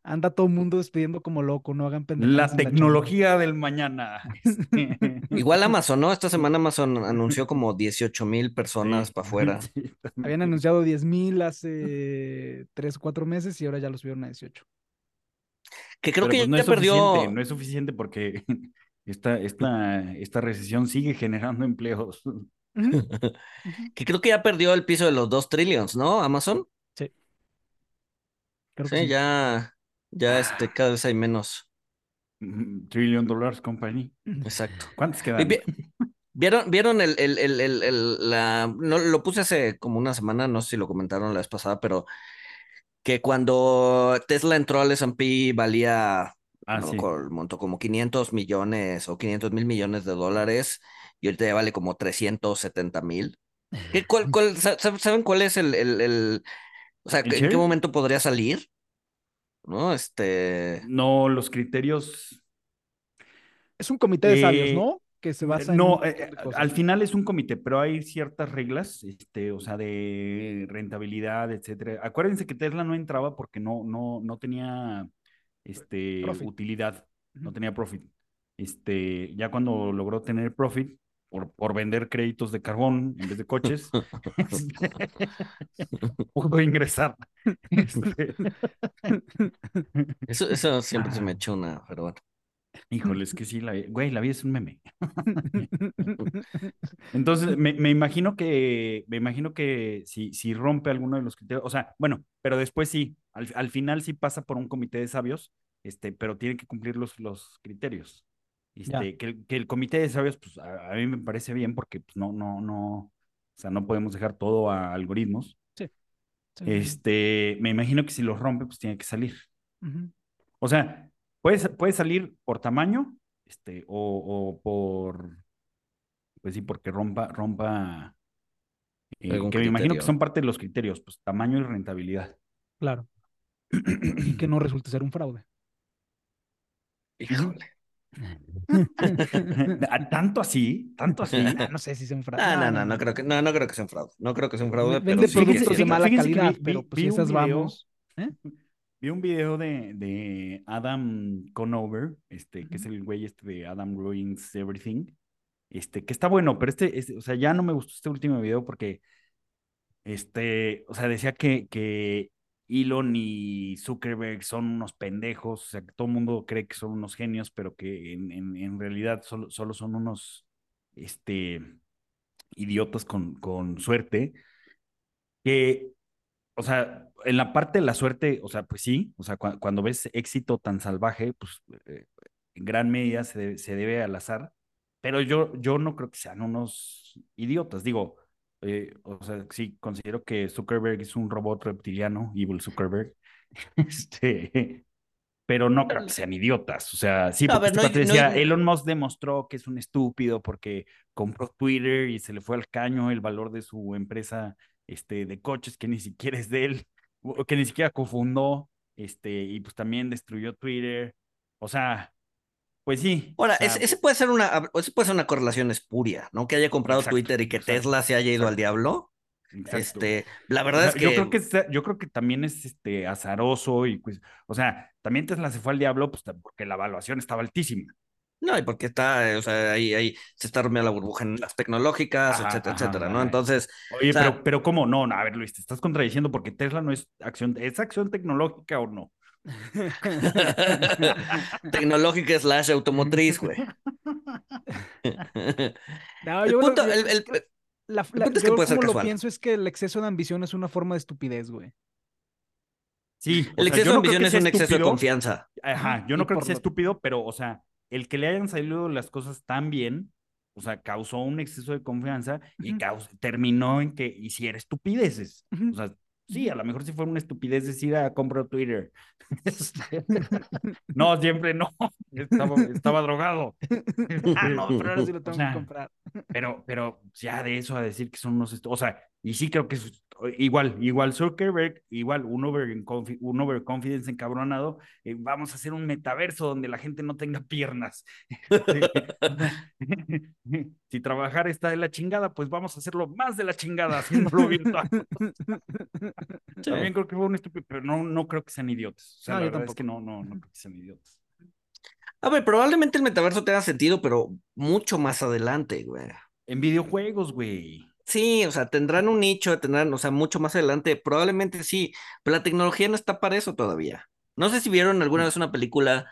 Anda todo el mundo despidiendo como loco, no hagan La pendejadas en chamba. tecnología del mañana. Igual Amazon, ¿no? Esta semana Amazon anunció como 18 mil personas sí, para afuera. sí. Habían anunciado 10 mil hace 3 o 4 meses y ahora ya los subieron a 18. Que creo Pero que pues no ya es perdió. no es suficiente porque esta, esta, esta recesión sigue generando empleos. Que creo que ya perdió el piso de los 2 trillions, ¿no? Amazon. Creo que Sí, sí. ya, ya este, cada vez hay menos. Trillion Dollars Company. Exacto. ¿Cuántos quedan? vi- ¿Vieron, vieron el, el, el, el, el- la, no, lo puse hace como una semana, no sé si lo comentaron la vez pasada, pero que cuando Tesla entró al S&P valía, Ah, no sí. monto, como 500 millones o 500 mil millones de dólares y ahorita ya vale como 370 mil. ¿Qué, cuál, cuál, sa- sa- ¿Saben cuál es el, el, el- o sea, ¿El en qué share? momento podría salir? ¿No? Este, No, los criterios. Es un comité de sabios, Eh, ¿no? Que se basa en. No, eh, al final es un comité, pero hay ciertas reglas, este, o sea, de rentabilidad, etcétera. Acuérdense que Tesla no entraba porque no, no, no tenía este, Profit. utilidad, no tenía profit. Este, ya cuando logró tener profit por, por vender créditos de carbón en vez de coches, este, pudo ingresar. Este, Eso, eso siempre se me echó una, pero bueno. Híjole, es que sí, la, güey, la vida es un meme. Entonces, me, me imagino que, me imagino que si, si rompe alguno de los criterios, o sea, bueno, pero después sí, al, al final sí pasa por un comité de sabios, este, pero tiene que cumplir los, los criterios. Este, que, el, que el comité de sabios, pues a, a mí me parece bien porque pues, no, no, no, o sea, no podemos dejar todo a algoritmos. Sí, sí. Este, me imagino que si los rompe, pues tiene que salir. Ujú. O sea, puede, puede salir por tamaño, este, o, o por, pues sí, porque rompa, rompa, eh, que me imagino que son parte de los criterios, pues tamaño y rentabilidad. Claro. Y que no resulte ser un fraude. Híjole. Ah, tanto así, tanto así. Ah, no sé si sea un fraude. No, no, no, no creo que, no, no creo que sea un fraude. No creo que sea un fraude, pero Vende que productos sí. de mala calidad, vi- pero pues vi esas video- vamos. ¿eh? Vi un video de, de Adam Conover, este, que es el güey este de Adam Ruins Everything, este, que está bueno, pero este, este, o sea, ya no me gustó este último video porque, este, o sea, decía que, que Elon y Zuckerberg son unos pendejos, o sea, que todo el mundo cree que son unos genios, pero que en, en, en realidad solo, solo son unos, este, idiotas con, con suerte, que o sea, en la parte de la suerte, o sea, pues sí, o sea, cua- cuando ves éxito tan salvaje, pues eh, en gran medida se debe, se debe al azar, pero yo, yo no creo que sean unos idiotas, digo, eh, o sea, sí, considero que Zuckerberg es un robot reptiliano, Evil Zuckerberg, este, pero no creo que sean idiotas, o sea, sí, No, porque ver, este no no decía, hay- Elon Musk demostró que es un estúpido porque compró Twitter y se le fue al caño el valor de su empresa este, de coches que ni siquiera es de él, que ni siquiera cofundó, este, y pues también destruyó Twitter. O sea, pues sí. Ahora, o sea, ese, puede ser una, ese puede ser una correlación espuria, ¿no? Que haya comprado Exacto, Twitter y que exacto, Tesla se haya ido al diablo. Este, la O verdad sea, es que, yo creo que yo creo que también es este azaroso y pues, o sea, también Tesla se fue al diablo pues porque la evaluación estaba altísima. No, y porque está, eh, o sea, ahí, ahí se está rompiendo la burbuja en las tecnológicas, Ajá, etcétera, ajá, etcétera, ¿no? ajá. Entonces, Oye, O sea- pero, pero ¿cómo? No, no, a ver, Luis, te estás contradiciendo porque Tesla no es acción, ¿es acción tecnológica o no? tecnológica slash automotriz, güey. No, El punto, que- el- el- la, el la- punto es que puede ser lo pienso es que el exceso de ambición es una forma de estupidez, güey. Sí, el exceso de ambición es un exceso de confianza. Ajá, yo no creo que sea lo- estúpido, pero, o sea, el que le hayan salido las cosas tan bien, o sea, causó un exceso de confianza y Ujú. caus- terminó en que hiciera estupideces. Ujú. O sea, sí, a lo mejor si fuera una estupidez decir, ah, compro Twitter. Este, no, siempre no, estaba, estaba drogado. Ah, no, pero ahora sí lo O tengo sea, que comprar. Pero, pero ya de eso a decir que son unos, o sea, y sí creo que es igual, igual Zuckerberg, igual un, over, un overconfidence encabronado, eh, vamos a hacer un metaverso donde la gente no tenga piernas. si trabajar está de la chingada, pues vamos a hacerlo más de la chingada, haciéndolo virtual. También creo que fue un estúpido, pero no, no creo que sean idiotas. O sea, No, la yo verdad es tampoco. que no, no, no creo que sean idiotas. A ver, probablemente el metaverso tenga sentido, pero mucho más adelante, güey. En videojuegos, güey. Sí, o sea, tendrán un nicho, tendrán, o sea, mucho más adelante, probablemente sí, pero la tecnología no está para eso todavía. No sé si vieron alguna vez una película,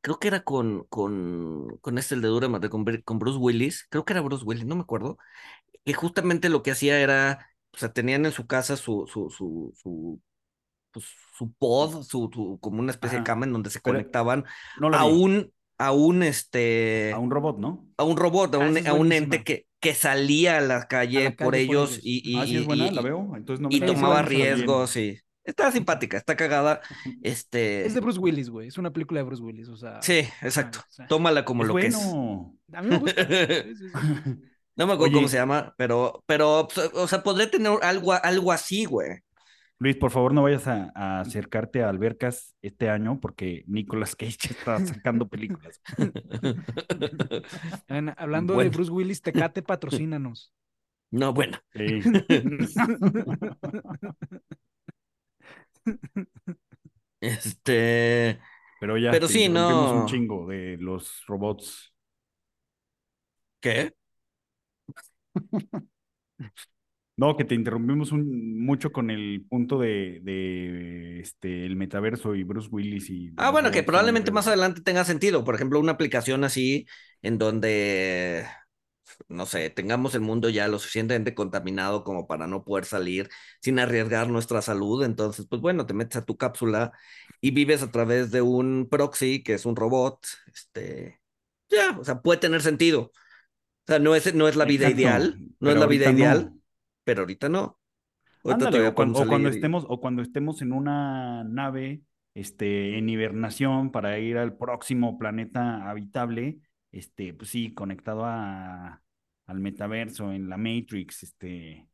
creo que era con, con, con este, el de Dura con, con Bruce Willis, creo que era Bruce Willis, no me acuerdo, que justamente lo que hacía era, o sea, tenían en su casa su, su, su, su, pues, su pod, su, su- como una especie de cama en donde se Pero conectaban No a vi. un, a un, este A un robot, ¿no? a un robot, a Ah, un, es a un ente que, que salía a la calle, A la por calle por ellos ellos. y, y, ah, sí es y- buena, y- la veo. Entonces no me y la- Sí, sí, tomaba riesgos y está simpática, está cagada. Este, Es de Bruce Willis, güey. Es una película de Bruce Willis, o sea. sí, exacto. Tómala como lo que es. A mí me gusta. Sí, sí, sí. No me acuerdo Oye. cómo se llama, pero, pero, o sea, podría tener algo, algo así, güey. Luis, por favor, no vayas a, a acercarte a albercas este año porque Nicolas Cage está sacando películas. Hablando de. Bruce Willis, Tecate, patrocínanos. No, bueno. Sí. Este. Pero ya, Pero te sí, no. un chingo de los robots. ¿Qué? No, que te interrumpimos un, mucho con el punto de, de este, el metaverso y Bruce Willis y... Ah, bueno, que probablemente en más el- adelante tenga sentido. Por ejemplo, una aplicación así en donde, no sé, tengamos el mundo ya lo suficientemente contaminado como para no poder salir sin arriesgar nuestra salud. Entonces, pues bueno, te metes a tu cápsula y vives a través de un proxy que es un robot. Este, ya, o sea, puede tener sentido. O sea, no es, no es la vida Exacto, ideal, no pero es la vida ideal, no. Pero ahorita no. Ahorita Ándale, todavía o cuando, podemos o cuando salir y- estemos, o cuando estemos en una nave este, en hibernación para ir al próximo planeta habitable, este, pues sí, conectado a, al metaverso, en la Matrix, este,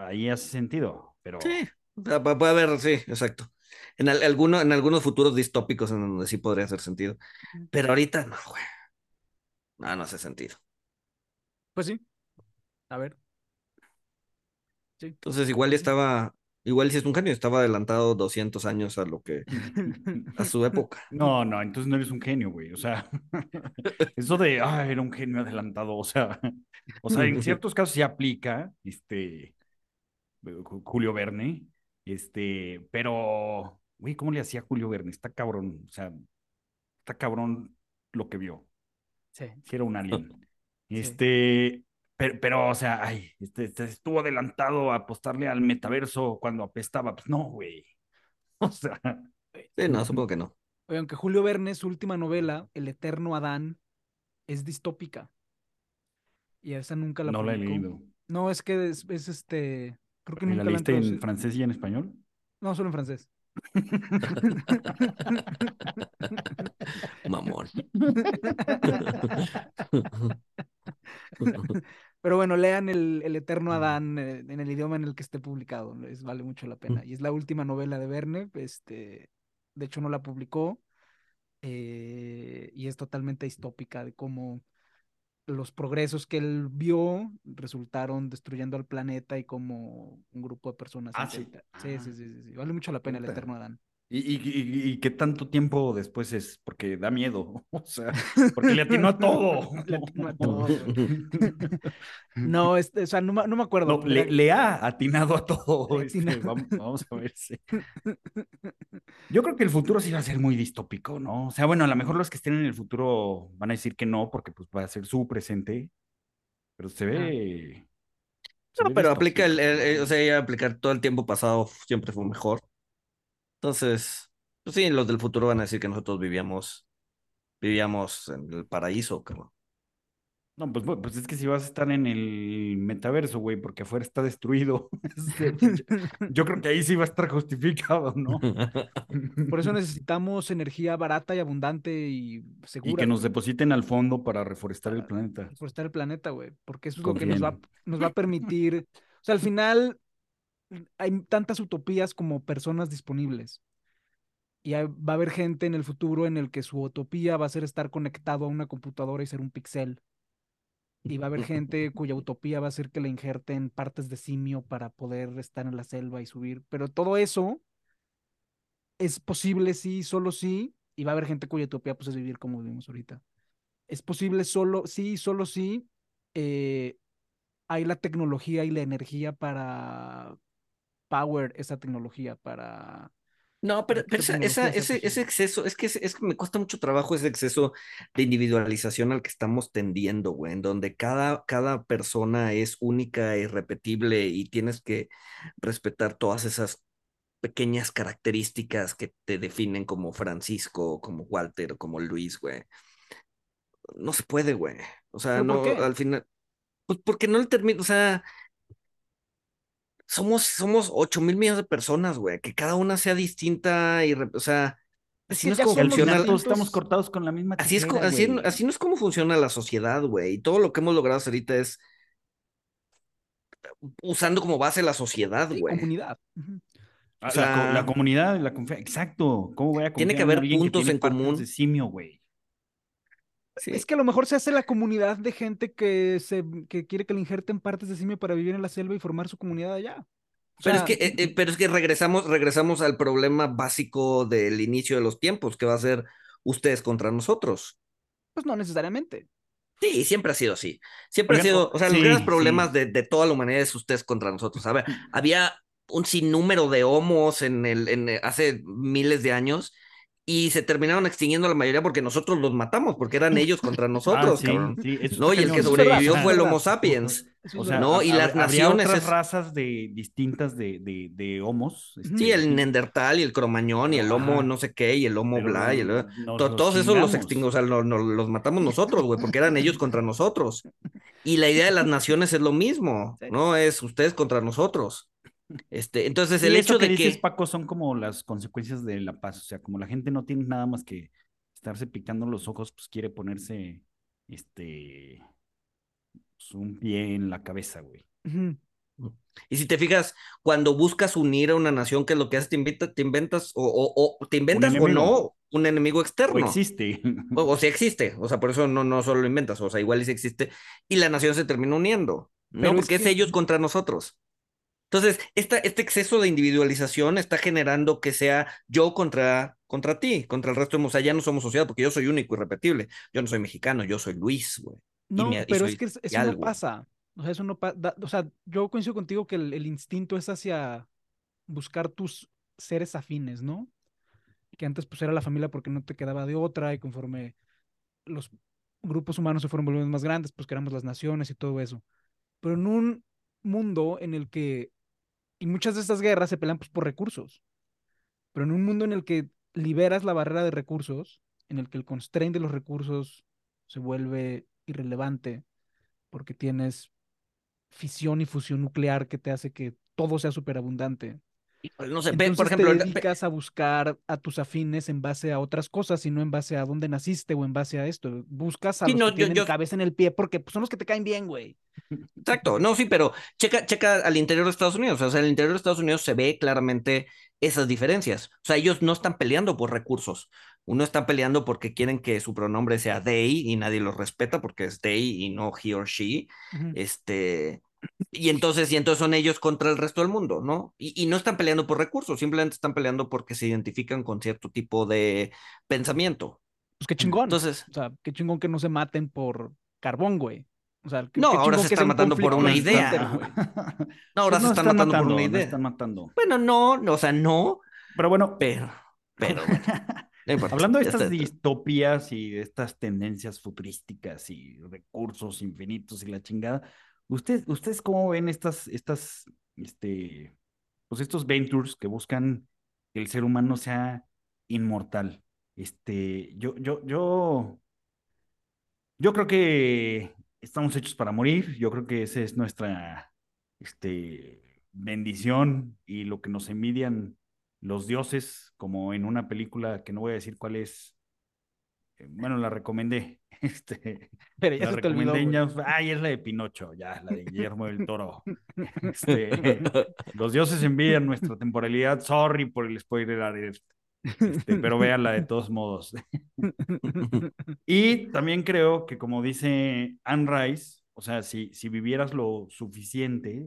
ahí hace sentido, pero Sí, puede haber, sí, exacto. En, al- alguno, en algunos futuros distópicos en donde sí podría hacer sentido. Pero ahorita no, güey. No, no hace sentido. Pues sí. A ver. Sí. Entonces, igual estaba, igual si es un genio, estaba adelantado 200 años a lo que, a su época. no, no, entonces no eres un genio, güey, o sea, eso de, ah, era un genio adelantado, o sea, o sea, en ciertos casos sí aplica, este, Ju- Julio Verne, este, pero, güey, ¿cómo le hacía Julio Verne? Está cabrón, o sea, está cabrón lo que vio, Sí. si era un alien. Sí. Este, pero, pero, o sea, ay, este, este estuvo adelantado a apostarle al metaverso cuando apestaba, pues no, güey, o sea, Sí, no, supongo que no. Oye, aunque Julio Verne, su última novela, El Eterno Adán, es distópica. Y esa nunca la no la he leído. No, es que es, es este. Creo que ¿Y nunca la leíste en francés y en español? No, solo en francés. Mamón. Pero bueno, lean el, el Eterno Mm. Adán eh, en el idioma en el que esté publicado. Les vale mucho la pena. Y es la última novela de Verne. Este, de hecho, no la publicó. eh, y es totalmente distópica de cómo los progresos que él vio resultaron destruyendo al planeta y cómo un grupo de personas Ah, sí. intenta- Sí, sí, Ah, sí, sí, sí. Vale mucho la pena el. Eterno Adán. ¿Y, y, y- y qué tanto tiempo después es? Porque da miedo, o sea, porque le atinó a todo. Le atinó a todo. No, este, o sea, no, me- no me acuerdo. No, le, le ha atinado a todo. Este, vamos, vamos a ver si. Yo creo que el futuro sí va a ser muy distópico, ¿no? O sea, bueno, a lo mejor los que estén en el futuro van a decir que no, porque pues va a ser su presente, pero se ve. se No, ve pero aplica el, o sea, aplicar todo el tiempo pasado siempre fue mejor. Entonces, pues sí, los del futuro van a decir que nosotros vivíamos, vivíamos en el paraíso, cabrón. No, pues, pues es que si vas a estar en el metaverso, güey, porque afuera está destruido. este, yo, yo creo que ahí sí va a estar justificado, ¿no? Por eso necesitamos energía barata y abundante y segura. Y que nos depositen al fondo para reforestar el planeta. Reforestar el planeta, güey. Porque eso es lo que nos va, nos va a permitir. O sea, al final hay tantas utopías como personas disponibles. Y va a haber gente en el futuro en el que su utopía va a ser estar conectado a una computadora y ser un pixel. Y va a haber gente cuya utopía va a ser que le injerten partes de simio para poder estar en la selva y subir. Pero todo eso es posible, sí, solo sí. Y va a haber gente cuya utopía pues, es vivir como vivimos ahorita. Es posible solo, sí, solo sí. eh, hay la tecnología y la energía para power esa tecnología, para... No, pero, esa ese, ese exceso, es que, es, es que me cuesta mucho trabajo ese exceso de individualización al que estamos tendiendo, güey, en donde cada, cada persona es única irrepetible y tienes que respetar todas esas pequeñas características que te definen como Francisco, como Walter, como Luis, güey. No se puede, güey. O sea, ¿Pero por no, al final, pues porque no le termino, o sea, somos, somos 8 mil millones de personas, güey, que cada una sea distinta y, o sea, así no es como funciona, todos estamos cortados con la misma así es, así, así no es como funciona la sociedad, güey, y todo lo que hemos logrado hasta ahorita es usando como base la sociedad, Sí, güey. comunidad. Ah, O sea, la, co- la comunidad, la confianza. Exacto. ¿Cómo voy a Tiene que haber que puntos tiene en común. de simio, güey? Sí. Es que a lo mejor se hace la comunidad de gente que, se, que quiere que le injerten partes de simio para vivir en la selva y formar su comunidad allá. O Pero es que, eh, eh, pero es que regresamos, regresamos al problema básico del inicio de los tiempos, que va a ser ustedes contra nosotros. Pues no necesariamente. Sí, siempre ha sido así. Siempre ha sido, o sea, los grandes sí. problemas de, de toda la humanidad es ustedes contra nosotros. A ver, había un sinnúmero de homos en el, en, eh, hace miles de años y se terminaron extinguiendo la mayoría porque nosotros los matamos, porque eran ellos contra nosotros, Ah, sí, cabrón. sí, eso No, y el que sobrevivió fue el. Homo sapiens. O sea. No, y las naciones otras es- razas de distintas de, de, de homos. Ujú. Sí, este, el Neandertal y el Cromañón y el Homo no sé qué y el Homo bla y el... los todos esos los extingimos, o sea, lo- lo- los matamos nosotros, güey, porque eran ellos contra nosotros. Y la idea de las naciones es lo mismo. ¿no? Es ustedes contra nosotros. Este, entonces, el eso hecho que de dices, que... Paco, son como las consecuencias de la paz. O sea, como la gente no tiene nada más que estarse picando los ojos, pues quiere ponerse este pues, un pie en la cabeza, güey. Ujú. Y si te fijas, cuando buscas unir a una nación, ¿qué es lo que haces? Te, invita- te inventas o, o- o- te inventas o no un enemigo O externo. existe. O, o si existe, o sea, por eso no, no solo lo inventas, o sea, igual y si existe, y la nación se termina uniendo, ¿no? Pero Porque es, que- ellos contra nosotros. Entonces, esta, este exceso de individualización está generando que sea yo contra, contra ti, contra el resto de, o sea, ya no somos sociedad, porque yo soy único y repetible. Yo no soy mexicano, yo soy Luis, güey. No, pero es que es- eso no pasa. O sea, eso no pasa. O sea, yo coincido contigo que el, el instinto es hacia buscar tus seres afines, ¿no? Que antes pues era la familia porque no te quedaba de otra y conforme los grupos humanos se fueron volviendo más grandes, pues creamos las naciones y todo eso. Pero en un mundo en el que, y muchas de estas guerras se pelean pues por recursos, pero en un mundo en el que liberas la barrera de recursos, en el que el constraint de los recursos se vuelve irrelevante porque tienes fisión y fusión nuclear que te hace que todo sea superabundante. No sé, Entonces por ejemplo, te dedicas a buscar a tus afines en base a otras cosas y no en base a dónde naciste o en base a esto. Buscas a Sí, los no, que yo- tienen yo- cabeza en el pie porque pues, son los que te caen bien, güey. Exacto, no, sí, pero checa, checa al interior de Estados Unidos. O sea, en el interior de Estados Unidos se ve claramente esas diferencias. O sea, ellos no están peleando por recursos. Uno está peleando porque quieren que su pronombre sea they y nadie los respeta porque es they y no he or she. Ujú. Este, y entonces, y entonces son ellos contra el resto del mundo, ¿no? Y, y no están peleando por recursos, simplemente están peleando porque se identifican con cierto tipo de pensamiento. Pues qué chingón. Entonces, O sea, qué chingón que no se maten por carbón, güey. O sea, qué- No, qué ahora chingón se están matando por una idea. No, ahora Pues se están matando por una no idea. están matando. Bueno, no, no, o sea, no, Pero bueno, pero, pero, bueno, no importa, hablando de estas está. distopías y de estas tendencias futurísticas y recursos infinitos y la chingada, ¿ustedes, ustedes cómo ven estas, estas, este, pues estos ventures que buscan que el ser humano sea inmortal? Este, yo, yo, yo, yo creo que estamos hechos para morir. Yo creo que esa es nuestra, este, bendición y lo que nos envidian los dioses, como en una película que no voy a decir cuál es. eh, Bueno, la recomendé. Este, Pero ya se te olvidó. Ay, es la de Pinocho, ya, la de Guillermo del Toro. Este, los dioses envidian nuestra temporalidad. Sorry por el spoiler alert. Este, pero véanla de todos modos. Y también creo que, como dice Anne Rice, o sea, si, si vivieras lo suficiente,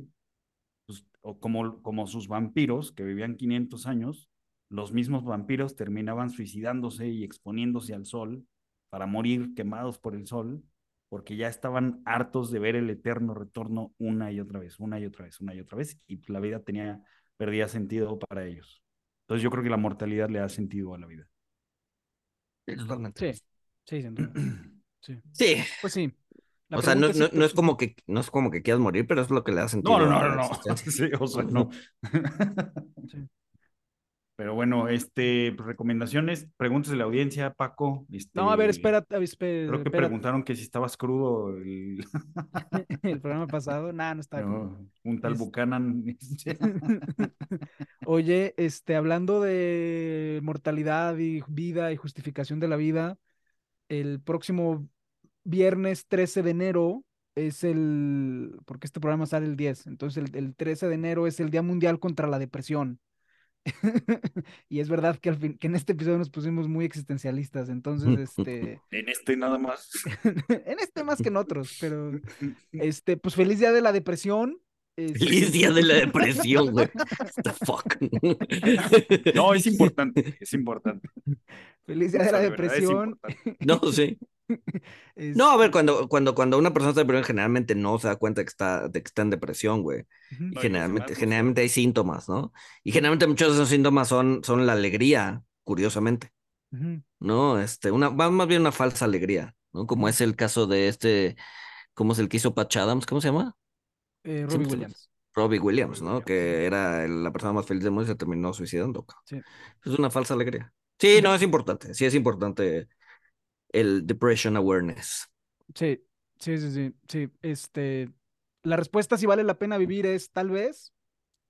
pues, o como, como sus vampiros, que vivían 500 años, los mismos vampiros terminaban suicidándose y exponiéndose al sol para morir quemados por el sol, porque ya estaban hartos de ver el eterno retorno una y otra vez, una y otra vez, una y otra vez, y la vida tenía, perdía sentido para ellos. Entonces yo creo que la mortalidad le da sentido a la vida. Sí, totalmente. Sí, sí, sin duda. Sí. Sí, Pues sí. La o sea, no, no, es si- no es como que, no es como que quieras morir, pero es lo que le da sentido. No, no, no, no, la no. Sí, o sea, no. Sí. Pero bueno, este, pues, recomendaciones, preguntas de la audiencia, Paco. No, a ver, este, espera, Creo que preguntaron que si estabas crudo el, el programa pasado. Nah, no está. no, un tal Es- Buchanan. Oye, este, hablando de mortalidad y vida y justificación de la vida, el próximo viernes 13 de enero es el, porque este programa sale el 10, entonces el, el 13 de enero es el Día Mundial contra la Depresión. y es verdad que, al fin, que en este episodio nos pusimos muy existencialistas, entonces, este, En este nada más. en este más que en otros, pero, este, pues feliz día de la depresión. Feliz día de la depresión, güey. What the fuck. No, es importante, es importante. Feliz día O de la depresión. No, sí. No, a ver, Este, cuando, cuando, cuando una persona está depresión, generalmente no se da cuenta que está, de que está en depresión, güey. Y generalmente, generalmente hay síntomas, ¿no? Y generalmente muchos de esos síntomas son, son la alegría, curiosamente, ¿no? Este, una, va más bien una falsa alegría, ¿no? Como es el caso de este, ¿cómo es el que hizo Patch Adams? ¿Cómo se llama? eh, Sí, Robbie pues, Williams. Robbie Williams, ¿no? Williams. Que era la persona más feliz del mundo y se terminó suicidando. Sí. Es una falsa alegría. Sí, no, es importante. Sí, es importante el depression awareness. Sí, sí, sí, sí, sí. Este, la respuesta si vale la pena vivir es tal vez,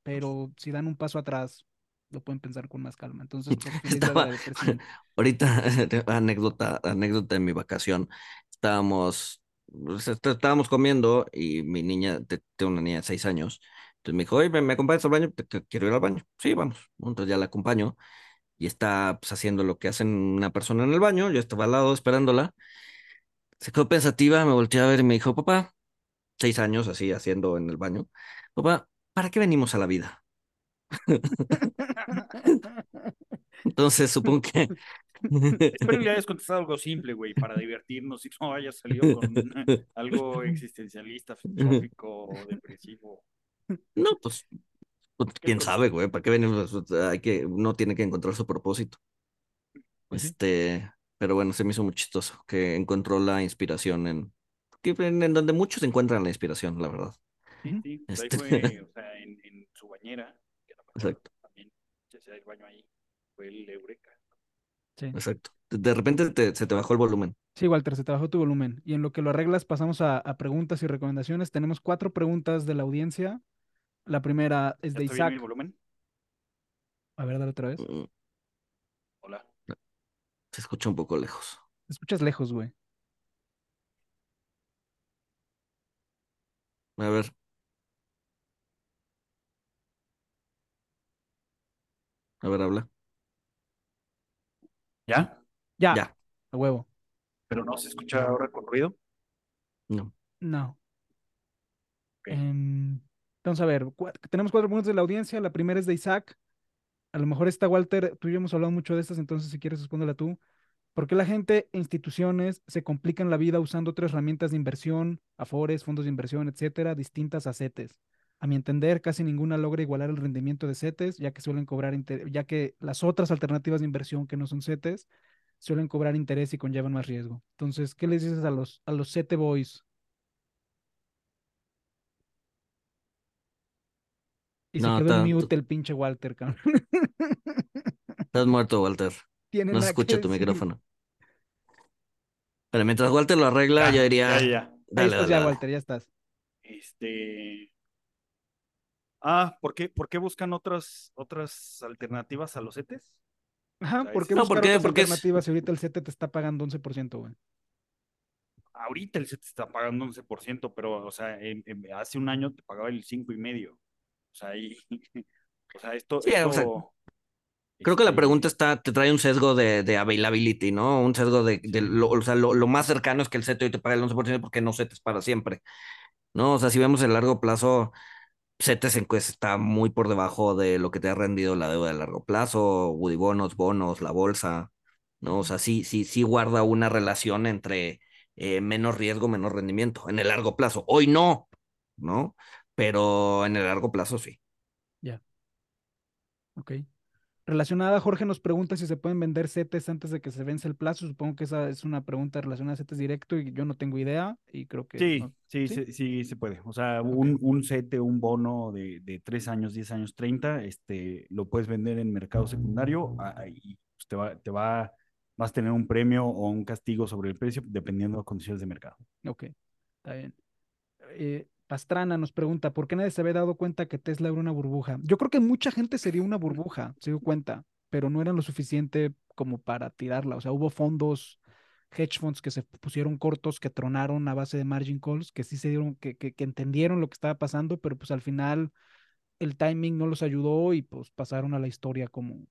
pero si dan un paso atrás, lo pueden pensar con más calma. Entonces, pues, Estaba, ahorita, anécdota, anécdota de mi vacación. Estábamos, pues, est- estábamos comiendo y mi niña, te- tengo una niña de seis años. Entonces me dijo, oye, ¿me, me acompañas al baño? Te- te- quiero ir al baño. Sí, vamos. Entonces ya la acompaño y está pues, haciendo lo que hacen una persona en el baño. Yo estaba al lado esperándola. Se quedó pensativa, me volteó a ver y me dijo, papá, seis años así haciendo en el baño. Papá, ¿para qué venimos a la vida? Entonces supongo que... Espero le hayas contestado algo simple, güey, para divertirnos y no hayas salido con algo existencialista, filosófico, depresivo. No, pues, quién propósito? sabe, güey, ¿para qué venimos? Hay que, uno tiene que encontrar su propósito. Pues. Este, pero bueno, se me hizo muy chistoso que encontró la inspiración en, en, en donde muchos encuentran la inspiración, la verdad. Sí, pues ahí Este- fue, o sea, en, en su bañera, que a lo mejor Exacto. también ya sea el baño ahí, fue el eureka. Sí. Exacto. De, de repente te- se te bajó el volumen. Sí, Walter, se te bajó tu volumen. Y en lo que lo arreglas, pasamos a, a preguntas y recomendaciones. Tenemos cuatro preguntas de la audiencia. La primera es ¿Ya de Isaac. volumen? A ver, dale otra vez. Mm, Hola. Se escucha un poco lejos. Te escuchas lejos, güey. A ver. A ver, habla. ¿Ya? Ya, Ya. a huevo. ¿Pero no se escucha ahora con ruido? No. No. Ok. Em, vamos a ver, tenemos cuatro preguntas de la audiencia. La primera es de Isaac. A lo mejor está Walter, tú y yo hemos hablado mucho de estas, entonces si quieres respóndela tú. ¿Por qué la gente e instituciones se complican la vida usando otras herramientas de inversión, afores, fondos de inversión, etcétera, distintas a CETES? A mi entender, casi ninguna logra igualar el rendimiento de CETES, ya que suelen cobrar ya que las otras alternativas de inversión que no son CETES suelen cobrar interés y conllevan más riesgo. Entonces, ¿qué les dices a los a los CETE boys? Y se No, quedó en mute el pinche Walter, cabrón. Estás muerto, Walter. Tiene No se escucha tu decir. micrófono. Pero mientras Walter lo arregla, yo diría. ya, ya. Ahí Dale, estás dale, ya, dale. Walter, ya estás. Este. Ah, ¿por qué, por qué buscan otras, otras alternativas a los CETES? Ajá, ¿por es- qué No, buscar porque- otras porque es- alternativas si ahorita el CETE te está pagando 11%, güey? Ahorita el CETES está pagando 11%, pero, o sea, en- en- hace un año te pagaba el cinco y medio. O sea, ahí, o sea, esto, Sí, o sea, Creo que la este, pregunta está, te trae un sesgo de, de availability, ¿no? Un sesgo de, de lo, o sea, lo, lo más cercano es que el CETE hoy te paga el 11% porque no CETES para siempre, ¿no? O sea, si vemos el largo plazo, CETES en pues, está muy por debajo de lo que te ha rendido la deuda de largo plazo, Woody bonos, bonos, la bolsa, ¿no? O sea, sí, sí, sí guarda una relación entre eh, menos riesgo, menos rendimiento en el largo plazo. Hoy no, ¿no? Pero en el largo plazo sí. Ok. Relacionada, Jorge nos pregunta si se pueden vender CETES antes de que se vence el plazo. Supongo que esa es una pregunta relacionada a CETES directo y yo no tengo idea y creo que... Sí, no. sí, ¿Sí? sí, sí, se puede. O sea, un, un CETE, un bono de, de 3 años, 10 años, 30, este, lo puedes vender en mercado secundario ah, y te va, te va, vas a tener un premio o un castigo sobre el precio dependiendo de las condiciones de mercado. Ok, está bien. Eh, Pastrana nos pregunta, ¿por qué nadie se había dado cuenta que Tesla era una burbuja? Yo creo que mucha gente sería una burbuja, se dio cuenta, pero no eran lo suficiente como para tirarla. O sea, hubo fondos, hedge funds que se pusieron cortos, que tronaron a base de margin calls, que sí se dieron, que, que, que entendieron lo que estaba pasando, pero pues al final el timing no los ayudó y pues pasaron a la historia como...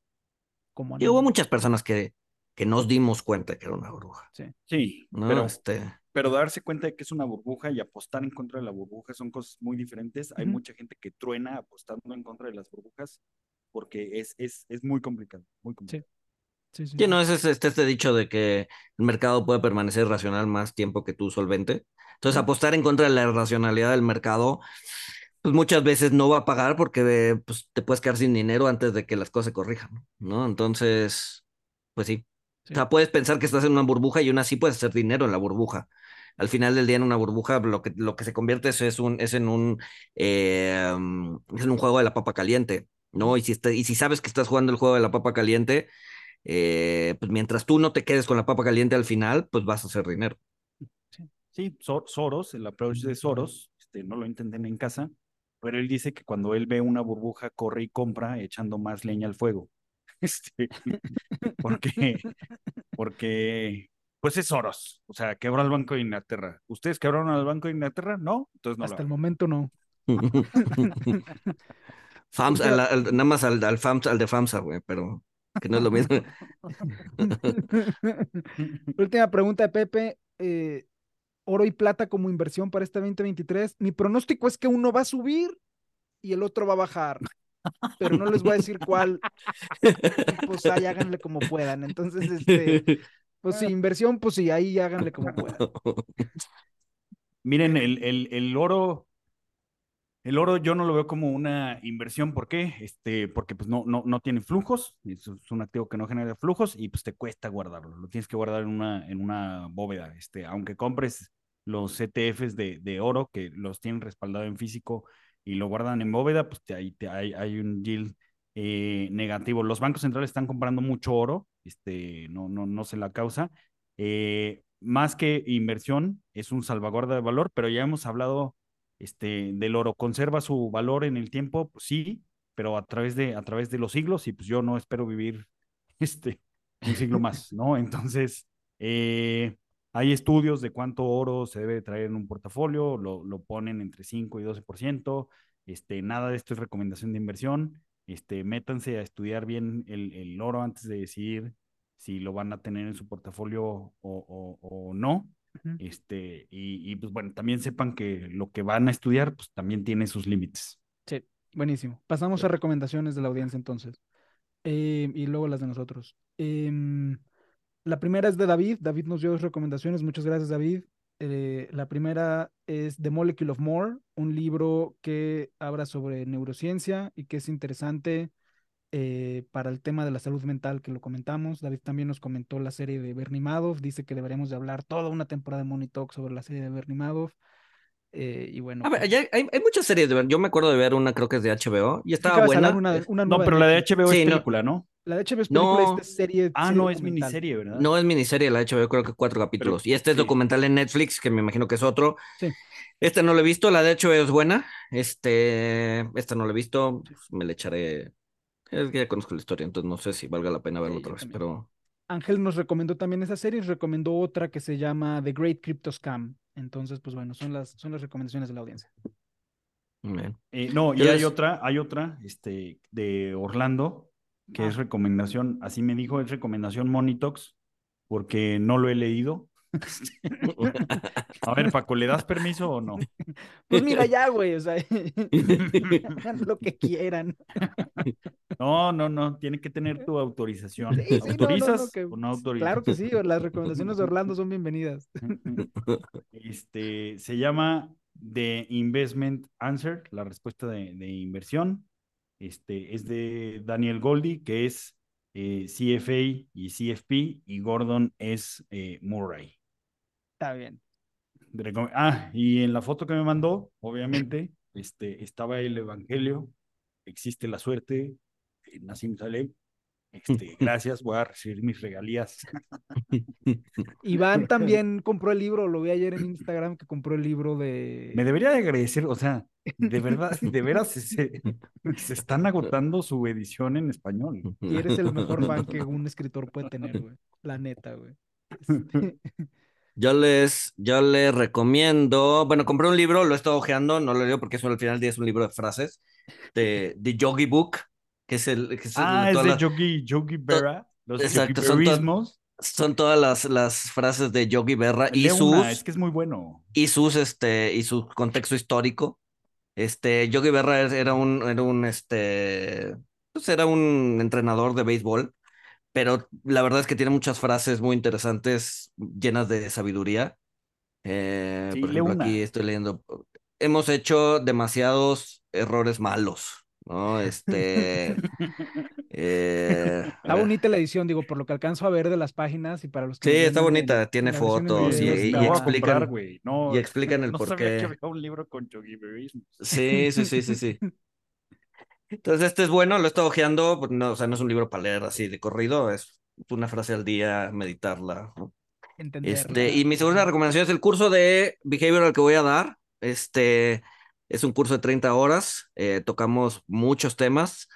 como y hubo muchas personas que, que nos dimos cuenta que era una burbuja. Sí, sí ¿no? pero, este... pero darse cuenta de que es una burbuja y apostar en contra de la burbuja son cosas muy diferentes. Hay mucha gente que truena apostando en contra de las burbujas porque es, es, es muy complicado, muy complicado. sí, sí. Sí, no, es este, este dicho de que el mercado puede permanecer racional más tiempo que tú solvente. Entonces, apostar en contra de la racionalidad del mercado, pues muchas veces no va a pagar porque pues, te puedes quedar sin dinero antes de que las cosas se corrijan, ¿no? Entonces, pues sí. Sí. O sea, puedes pensar que estás en una burbuja y aún así puedes hacer dinero en la burbuja. Al final del día en una burbuja lo que, lo que se convierte es, es, un, es, en un, eh, um, es en un juego de la papa caliente, ¿no? Y si, está- y si sabes que estás jugando el juego de la papa caliente, eh, pues mientras tú no te quedes con la papa caliente al final, pues vas a hacer dinero. Sí, Sor- Soros, el approach de Soros, este, no lo intenten en casa, pero él dice que cuando él ve una burbuja, corre y compra echando más leña al fuego. Este, porque, porque, pues es Soros, o sea, quebró al Banco de Inglaterra. ¿Ustedes quebraron al Banco de Inglaterra? No, entonces no Hasta el lo momento no. FAMS, al- al- nada más al, al, FAMS, al de FAMSA, güey, pero que no es lo mismo. Última pregunta de Pepe. eh, oro y plata como inversión para este 2023. Mi pronóstico es que uno va a subir y el otro va a bajar. Pero no les voy a decir cuál. Pues ahí háganle como puedan. Entonces, este, pues sí, inversión, pues sí, ahí háganle como puedan. Miren, el, el, el oro, el oro yo no lo veo como una inversión. ¿Por qué? Este, porque pues no, no, no tiene flujos, es, es un activo que no genera flujos y pues te cuesta guardarlo. Lo tienes que guardar en una, en una bóveda. Este, aunque compres los ETFs de, de oro que los tienen respaldado en físico y lo guardan en bóveda, pues te, ahí te- hay, hay un yield eh, negativo. Los bancos centrales están comprando mucho oro, este, no, no, no sé la causa. Eh, más que inversión, es un salvaguarda de valor, pero ya hemos hablado este, del oro. ¿Conserva su valor en el tiempo? Pues sí, pero a través de, a través de los siglos, y pues yo no espero vivir este, un siglo más, ¿no? Entonces, eh, hay estudios de cuánto oro se debe traer en un portafolio, lo, lo ponen entre 5 y 12%. Este, nada de esto es recomendación de inversión. Este, métanse a estudiar bien el, el oro antes de decidir si lo van a tener en su portafolio o, o, o no. Este, y, y, pues bueno, también sepan que lo que van a estudiar, pues también tiene sus límites. Sí, buenísimo. Pasamos a recomendaciones de la audiencia entonces. Eh, y luego las de nosotros. Em, la primera es de David. David nos dio dos recomendaciones. Muchas gracias, David. Eh, la primera es The Molecule of More, un libro que habla sobre neurociencia y que es interesante eh, para el tema de la salud mental que lo comentamos. David también nos comentó la serie de Bernie Madoff. Dice que deberíamos de hablar toda una temporada de Money Talk sobre la serie de Bernie Madoff. Eh, y bueno, A ver, pues, hay, hay muchas series de ver. Yo me acuerdo de ver una, creo que es de HBO, y estaba buena. salir una, una No, pero la de. HBO Sí, es no. película, ¿no? La de HBO es película, No. esta es serie. Ah, serie no, es miniserie, ¿verdad? No es miniserie, la HBO creo que cuatro capítulos. y este es sí. documental en Netflix, que me imagino que es otro. Sí. Este no lo he visto, la de HBO es buena. Este, esta no la he visto, pues, me le echaré. Es que ya conozco la historia, entonces no sé si valga la pena verla Sí, otra vez, también. pero Ángel nos recomendó también esa serie, nos recomendó otra que se llama The Great Crypto Scam. Entonces, pues bueno, son las, son las recomendaciones de la audiencia. Eh, no, y hay otra, hay otra, este, de Orlando, que Ah. es recomendación, así me dijo, es recomendación Monitox, porque no lo he leído. A ver, Paco, ¿le das permiso o no? Pues mira ya, güey, o sea, hagan lo que quieran. No, no, no, tiene que tener tu autorización. Sí, sí, no, no, no, ¿Autorizas que- o no autorizas? Claro que sí, las recomendaciones de Orlando son bienvenidas. Este, se llama The Investment Answer, la respuesta de, de inversión. Este, es de Daniel Goldie, que es eh, CFA y CFP, y Gordon es eh, Murray. Está bien. Ah, y en la foto que me mandó, obviamente, este, estaba el Evangelio, existe la suerte, eh, Nassim Taleb. Este, gracias, voy a recibir mis regalías. Iván también compró el libro, lo vi ayer en Instagram que compró el libro de... Me debería de agradecer, o sea, de verdad, de veras, se, se están agotando su edición en español. Y eres el mejor fan que un escritor puede tener, güey. La neta, güey. Este, Yo les, yo les recomiendo, bueno, compré un libro, lo he estado hojeando, no lo leo porque eso al final del día es un libro de frases, de, de Yogi Book, que es el... Que es Ah, es de Yogi, Yogi Berra. Los Exacto, son yogiberismos. son todas las, las frases de Yogi Berra y sus, una, es que es muy bueno. y sus, este, y su contexto histórico. Este, Yogi Berra era un, era un, este, pues era un entrenador de béisbol, pero la verdad es que tiene muchas frases muy interesantes, llenas de sabiduría. Eh, Sí, por ejemplo, aquí estoy leyendo, hemos hecho demasiados errores malos, ¿no? Este, eh, Está bonita la edición, digo, por lo que alcanzo a ver de las páginas y para los que Sí, está bonita, tiene en fotos y, y explican, comprar. No, y explican el no por sabía que qué. había un libro con yogiberismos. Sí, sí, sí, sí, sí. Entonces, este es bueno, lo he estado ojeando, pues, no, o sea, no es un libro para leer así de corrido, es una frase al día, meditarla. ¿no? entenderla. Este, y mi segunda recomendación es el curso de behavioral que voy a dar. Este es un curso de 30 horas, eh, tocamos muchos temas.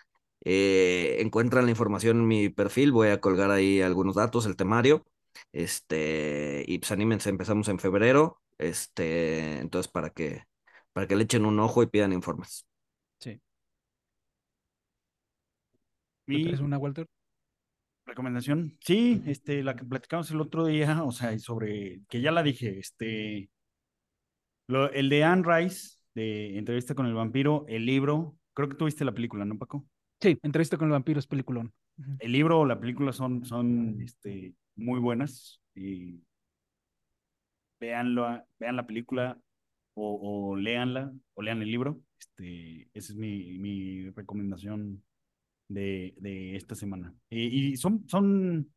eh, encuentran la información en mi perfil, voy a colgar ahí algunos datos, el temario. Este, y pues anímense, empezamos en febrero. Este, entonces para que, para que le echen un ojo y pidan informes. Sí. ¿Tú Mi una, Walter? recomendación, sí, este, la que platicamos el otro día, o sea, sobre, que ya la dije, este, lo- el de Anne Rice, de Entrevista con el vampiro, el libro, creo que tuviste la película, ¿no, Paco? Sí, entrevista con el vampiro es peliculón. El libro o la película son, son este, muy buenas y vean la película o, o léanla o lean el libro. Este, esa es mi, mi recomendación de, de esta semana. Y, y son, son,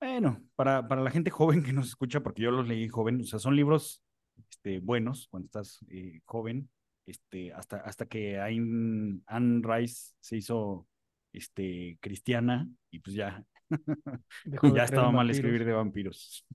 bueno, para, para la gente joven que nos escucha, porque yo los leí joven, o sea, son libros este, buenos cuando estás eh, joven, este, hasta, hasta que Anne, Anne Rice se hizo este, cristiana y pues ya, ya estaba mal vampiros. escribir de vampiros.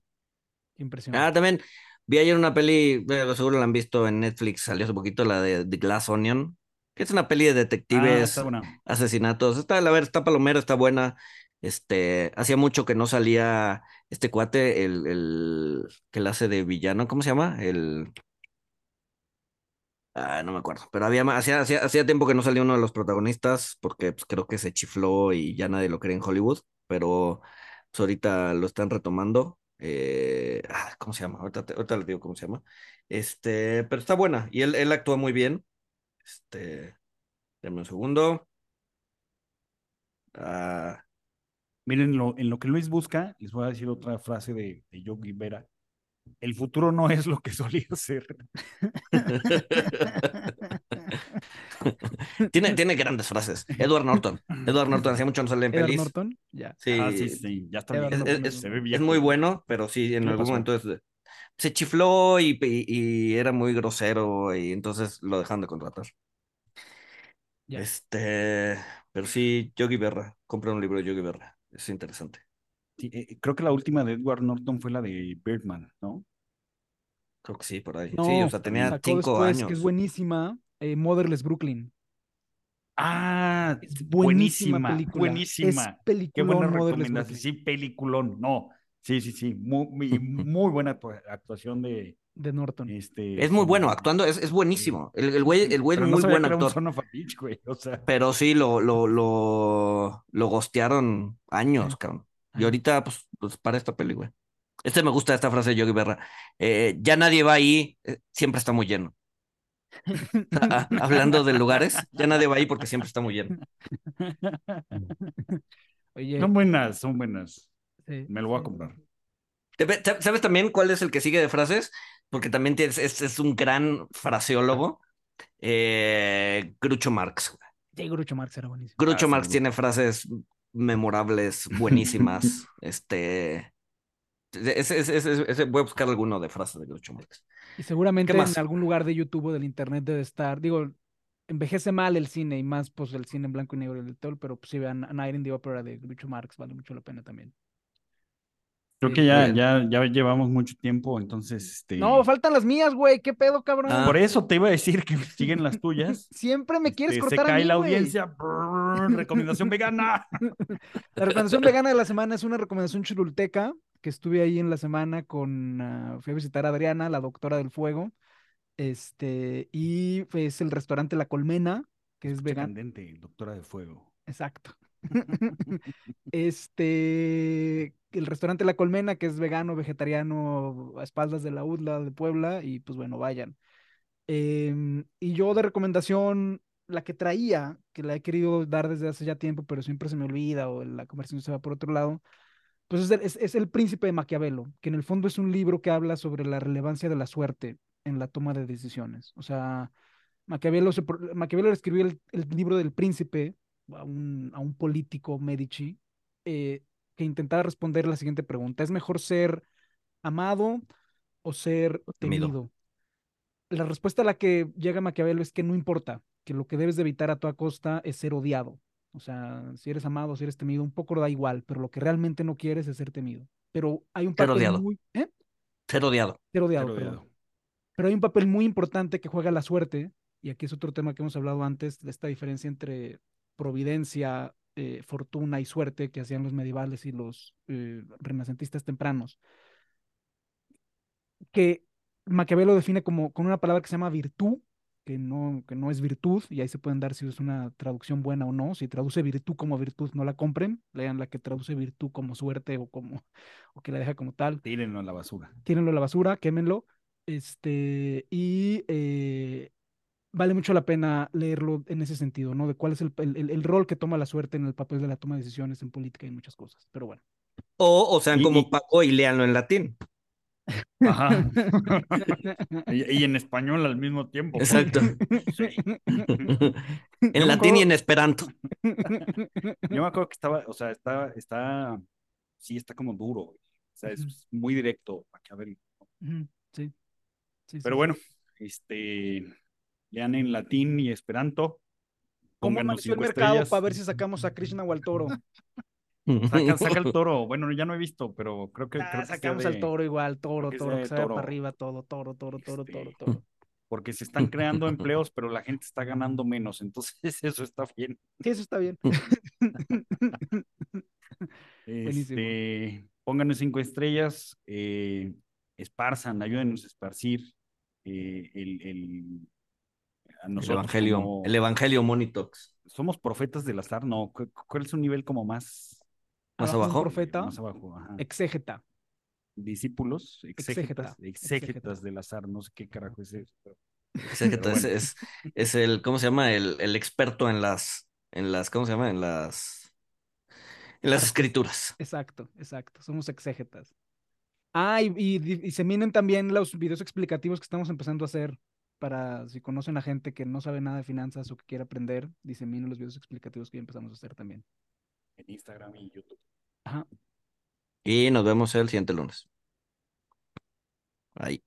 Impresionante. Ah, también vi ayer una peli, bueno, seguro la han visto en Netflix, salió hace poquito, la de The Glass Onion, que es una peli de Ah, detectives, está buena. asesinatos. Está, a ver, está palomera, está buena. Este, hacía mucho que no salía este cuate, el, el que la hace de villano, ¿cómo se llama? El, ah, no me acuerdo, pero había, hacía, hacía, hacía tiempo que no salía uno de los protagonistas, porque pues, creo que se chifló y ya nadie lo cree en Hollywood, pero pues, ahorita lo están retomando. Eh, ah, ¿cómo se llama? Ahorita, te- les digo cómo se llama. Este, pero está buena y él, él actúa muy bien. Este, dame un segundo. Ah, Miren, lo, en lo que Luis busca, les voy a decir otra frase de, de Yogi Berra. El futuro no es lo que solía ser. tiene, tiene grandes frases. Edward Norton. Edward Norton hacía mucho no sale en Edward pelis. Norton, ya. Sí, Ah, sí, sí, ya está Edward bien. es, es- es se ve es muy bueno, pero sí, en algún pasó? momento es- se chifló y, y- y era muy grosero y entonces lo dejan de contratar. Ya. Este, pero sí, Yogi Berra. Compra un libro de Yogi Berra. Es interesante. Sí, eh, creo que la última de Edward Norton fue la de Birdman, ¿no? Creo que sí, por ahí. No, sí, o sea, tenía cinco después, años. que es buenísima, eh, Motherless Brooklyn. Ah, Es buenísima, película. buenísima. Es Qué peliculón buena Motherless recomendación. Sí, peliculón. No, sí, sí, sí. Muy, muy, buena actua- actuación de De Norton. este. Es muy bueno, actuando, es, es buenísimo. El, el güey, el güey es no muy buen actor. Güey. O sea, Pero sí, lo, lo, lo, lo gostearon años, Sí. cabrón. Y ahorita, pues, pues para esta peli, güey. Este me gusta esta frase de Yogi Berra. Eh, ya nadie va ahí, eh, siempre está muy lleno. Hablando de lugares, ya nadie va ahí porque siempre está muy lleno. Oye, son buenas, son buenas. sí, Me lo voy a comprar. ¿Sabes también cuál es el que sigue de frases? Porque también tienes- es, es un gran fraseólogo. Eh, Groucho Marx. Sí, Groucho Marx era buenísimo. Groucho Ah, Marx sí. tiene frases memorables, buenísimas. este. Ese, ese- ese- voy a buscar alguno de frases de Groucho Marx. Y seguramente ¿Qué en algún lugar de YouTube o del internet debe estar. Digo, envejece mal el cine y más pues el cine en blanco y negro y el todo, pero pues si vean A Night in the Opera de Groucho Marx, vale mucho la pena también. Creo que ya, ya, ya llevamos mucho tiempo, entonces, este... No, faltan las mías, güey. ¿Qué pedo, cabrón? Ah. Por eso te iba a decir que siguen las tuyas. Siempre me quieres Este, cortar se a cae mí, la güey. audiencia. brrr, recomendación vegana. La recomendación vegana de la semana es una recomendación chululteca, que estuve ahí en la semana con, ah, fui a visitar a Adriana, la doctora del fuego, este, y es el restaurante La Colmena, que es vegano. candente, doctora de fuego. Exacto. Este, el restaurante La Colmena, que es vegano, vegetariano, a espaldas de la UDLA de Puebla, y pues bueno, vayan. Em, y yo de recomendación, la que traía, que la he querido dar desde hace ya tiempo, pero siempre se me olvida o la conversación se va por otro lado, pues es el, Príncipe de Maquiavelo, que en el fondo es un libro que habla sobre la relevancia de la suerte en la toma de decisiones. O sea, Maquiavelo, se Maquiavelo escribió el, el libro del Príncipe a un, a un político Medici eh, que intentaba responder la siguiente pregunta: ¿es mejor ser amado o ser temido. temido? La respuesta a la que llega Maquiavelo es que no importa, que lo que debes de evitar a toda costa es ser odiado. O sea, si eres amado, si eres temido, un poco da igual, pero lo que realmente no quieres es ser temido. Pero hay un Ser papel odiado. muy... ¿eh? Ser odiado. Ser odiado, perdón. odiado. Pero hay un papel muy importante que juega la suerte, y aquí es otro tema que hemos hablado antes, de esta diferencia entre providencia, eh, fortuna y suerte que hacían los medievales y los eh, renacentistas tempranos, que Maquiavelo define como con una palabra que se llama virtud, que no, que no es virtud, y ahí se pueden dar si es una traducción buena o no. Si traduce virtud como virtud, no la compren, lean la que traduce virtud como suerte o como o que la deja como tal Tírenlo a la basura. tírenlo a la basura, quémenlo. Este, y eh, vale mucho la pena leerlo en ese sentido, ¿no? De cuál es el, el- el- el rol que toma la suerte en el papel de la toma de decisiones en política y en muchas cosas. Pero bueno. O, o sean Y- como Paco y léanlo en latín. Ajá. y, y en español al mismo tiempo. Exacto. Sí. en latín y en esperanto. Yo me acuerdo que estaba, o sea, está, está, sí, está como duro. O sea, es muy directo, Maquiavelo. Ujú, Sí. Sí, sí, Pero sí. bueno, este, lean en latín y esperanto. ¿Cómo amaneció el mercado estrellas. para ver si sacamos a Krishna o al toro? Saca, saca el toro. Bueno, ya no he visto, pero creo que, Ah, creo que sea sacamos de- al toro igual, toro, toro, que toro. para arriba, todo, toro, toro, toro, Este, toro, toro. porque se están creando empleos, pero la gente está ganando menos, entonces eso está bien. Sí, eso está bien. Este, pónganos cinco estrellas, eh, esparzan, ayúdenos a esparcir eh, el, el- a El evangelio, como- el evangelio Monitox. somos profetas del azar, no, ¿cu- ¿cuál es un nivel como más, Más Abajo profeta, más abajo? Ajá. exégeta. Discípulos, exégetas, Exégeta, exégetas exégeta. del azar, no sé qué carajo es eso. pero- Es, es, bueno. es- es el, ¿cómo se llama? El, el experto en las, en las, ¿cómo se llama? En las, en las escrituras. Exacto, exacto. Somos exégetas. Ah, y, y- y se vienen también los videos explicativos que estamos empezando a hacer para si conocen a gente que no sabe nada de finanzas o que quiere aprender, diseminen los videos explicativos que ya empezamos a hacer también. En Instagram y YouTube. Ajá. Y nos vemos el siguiente lunes. Ahí.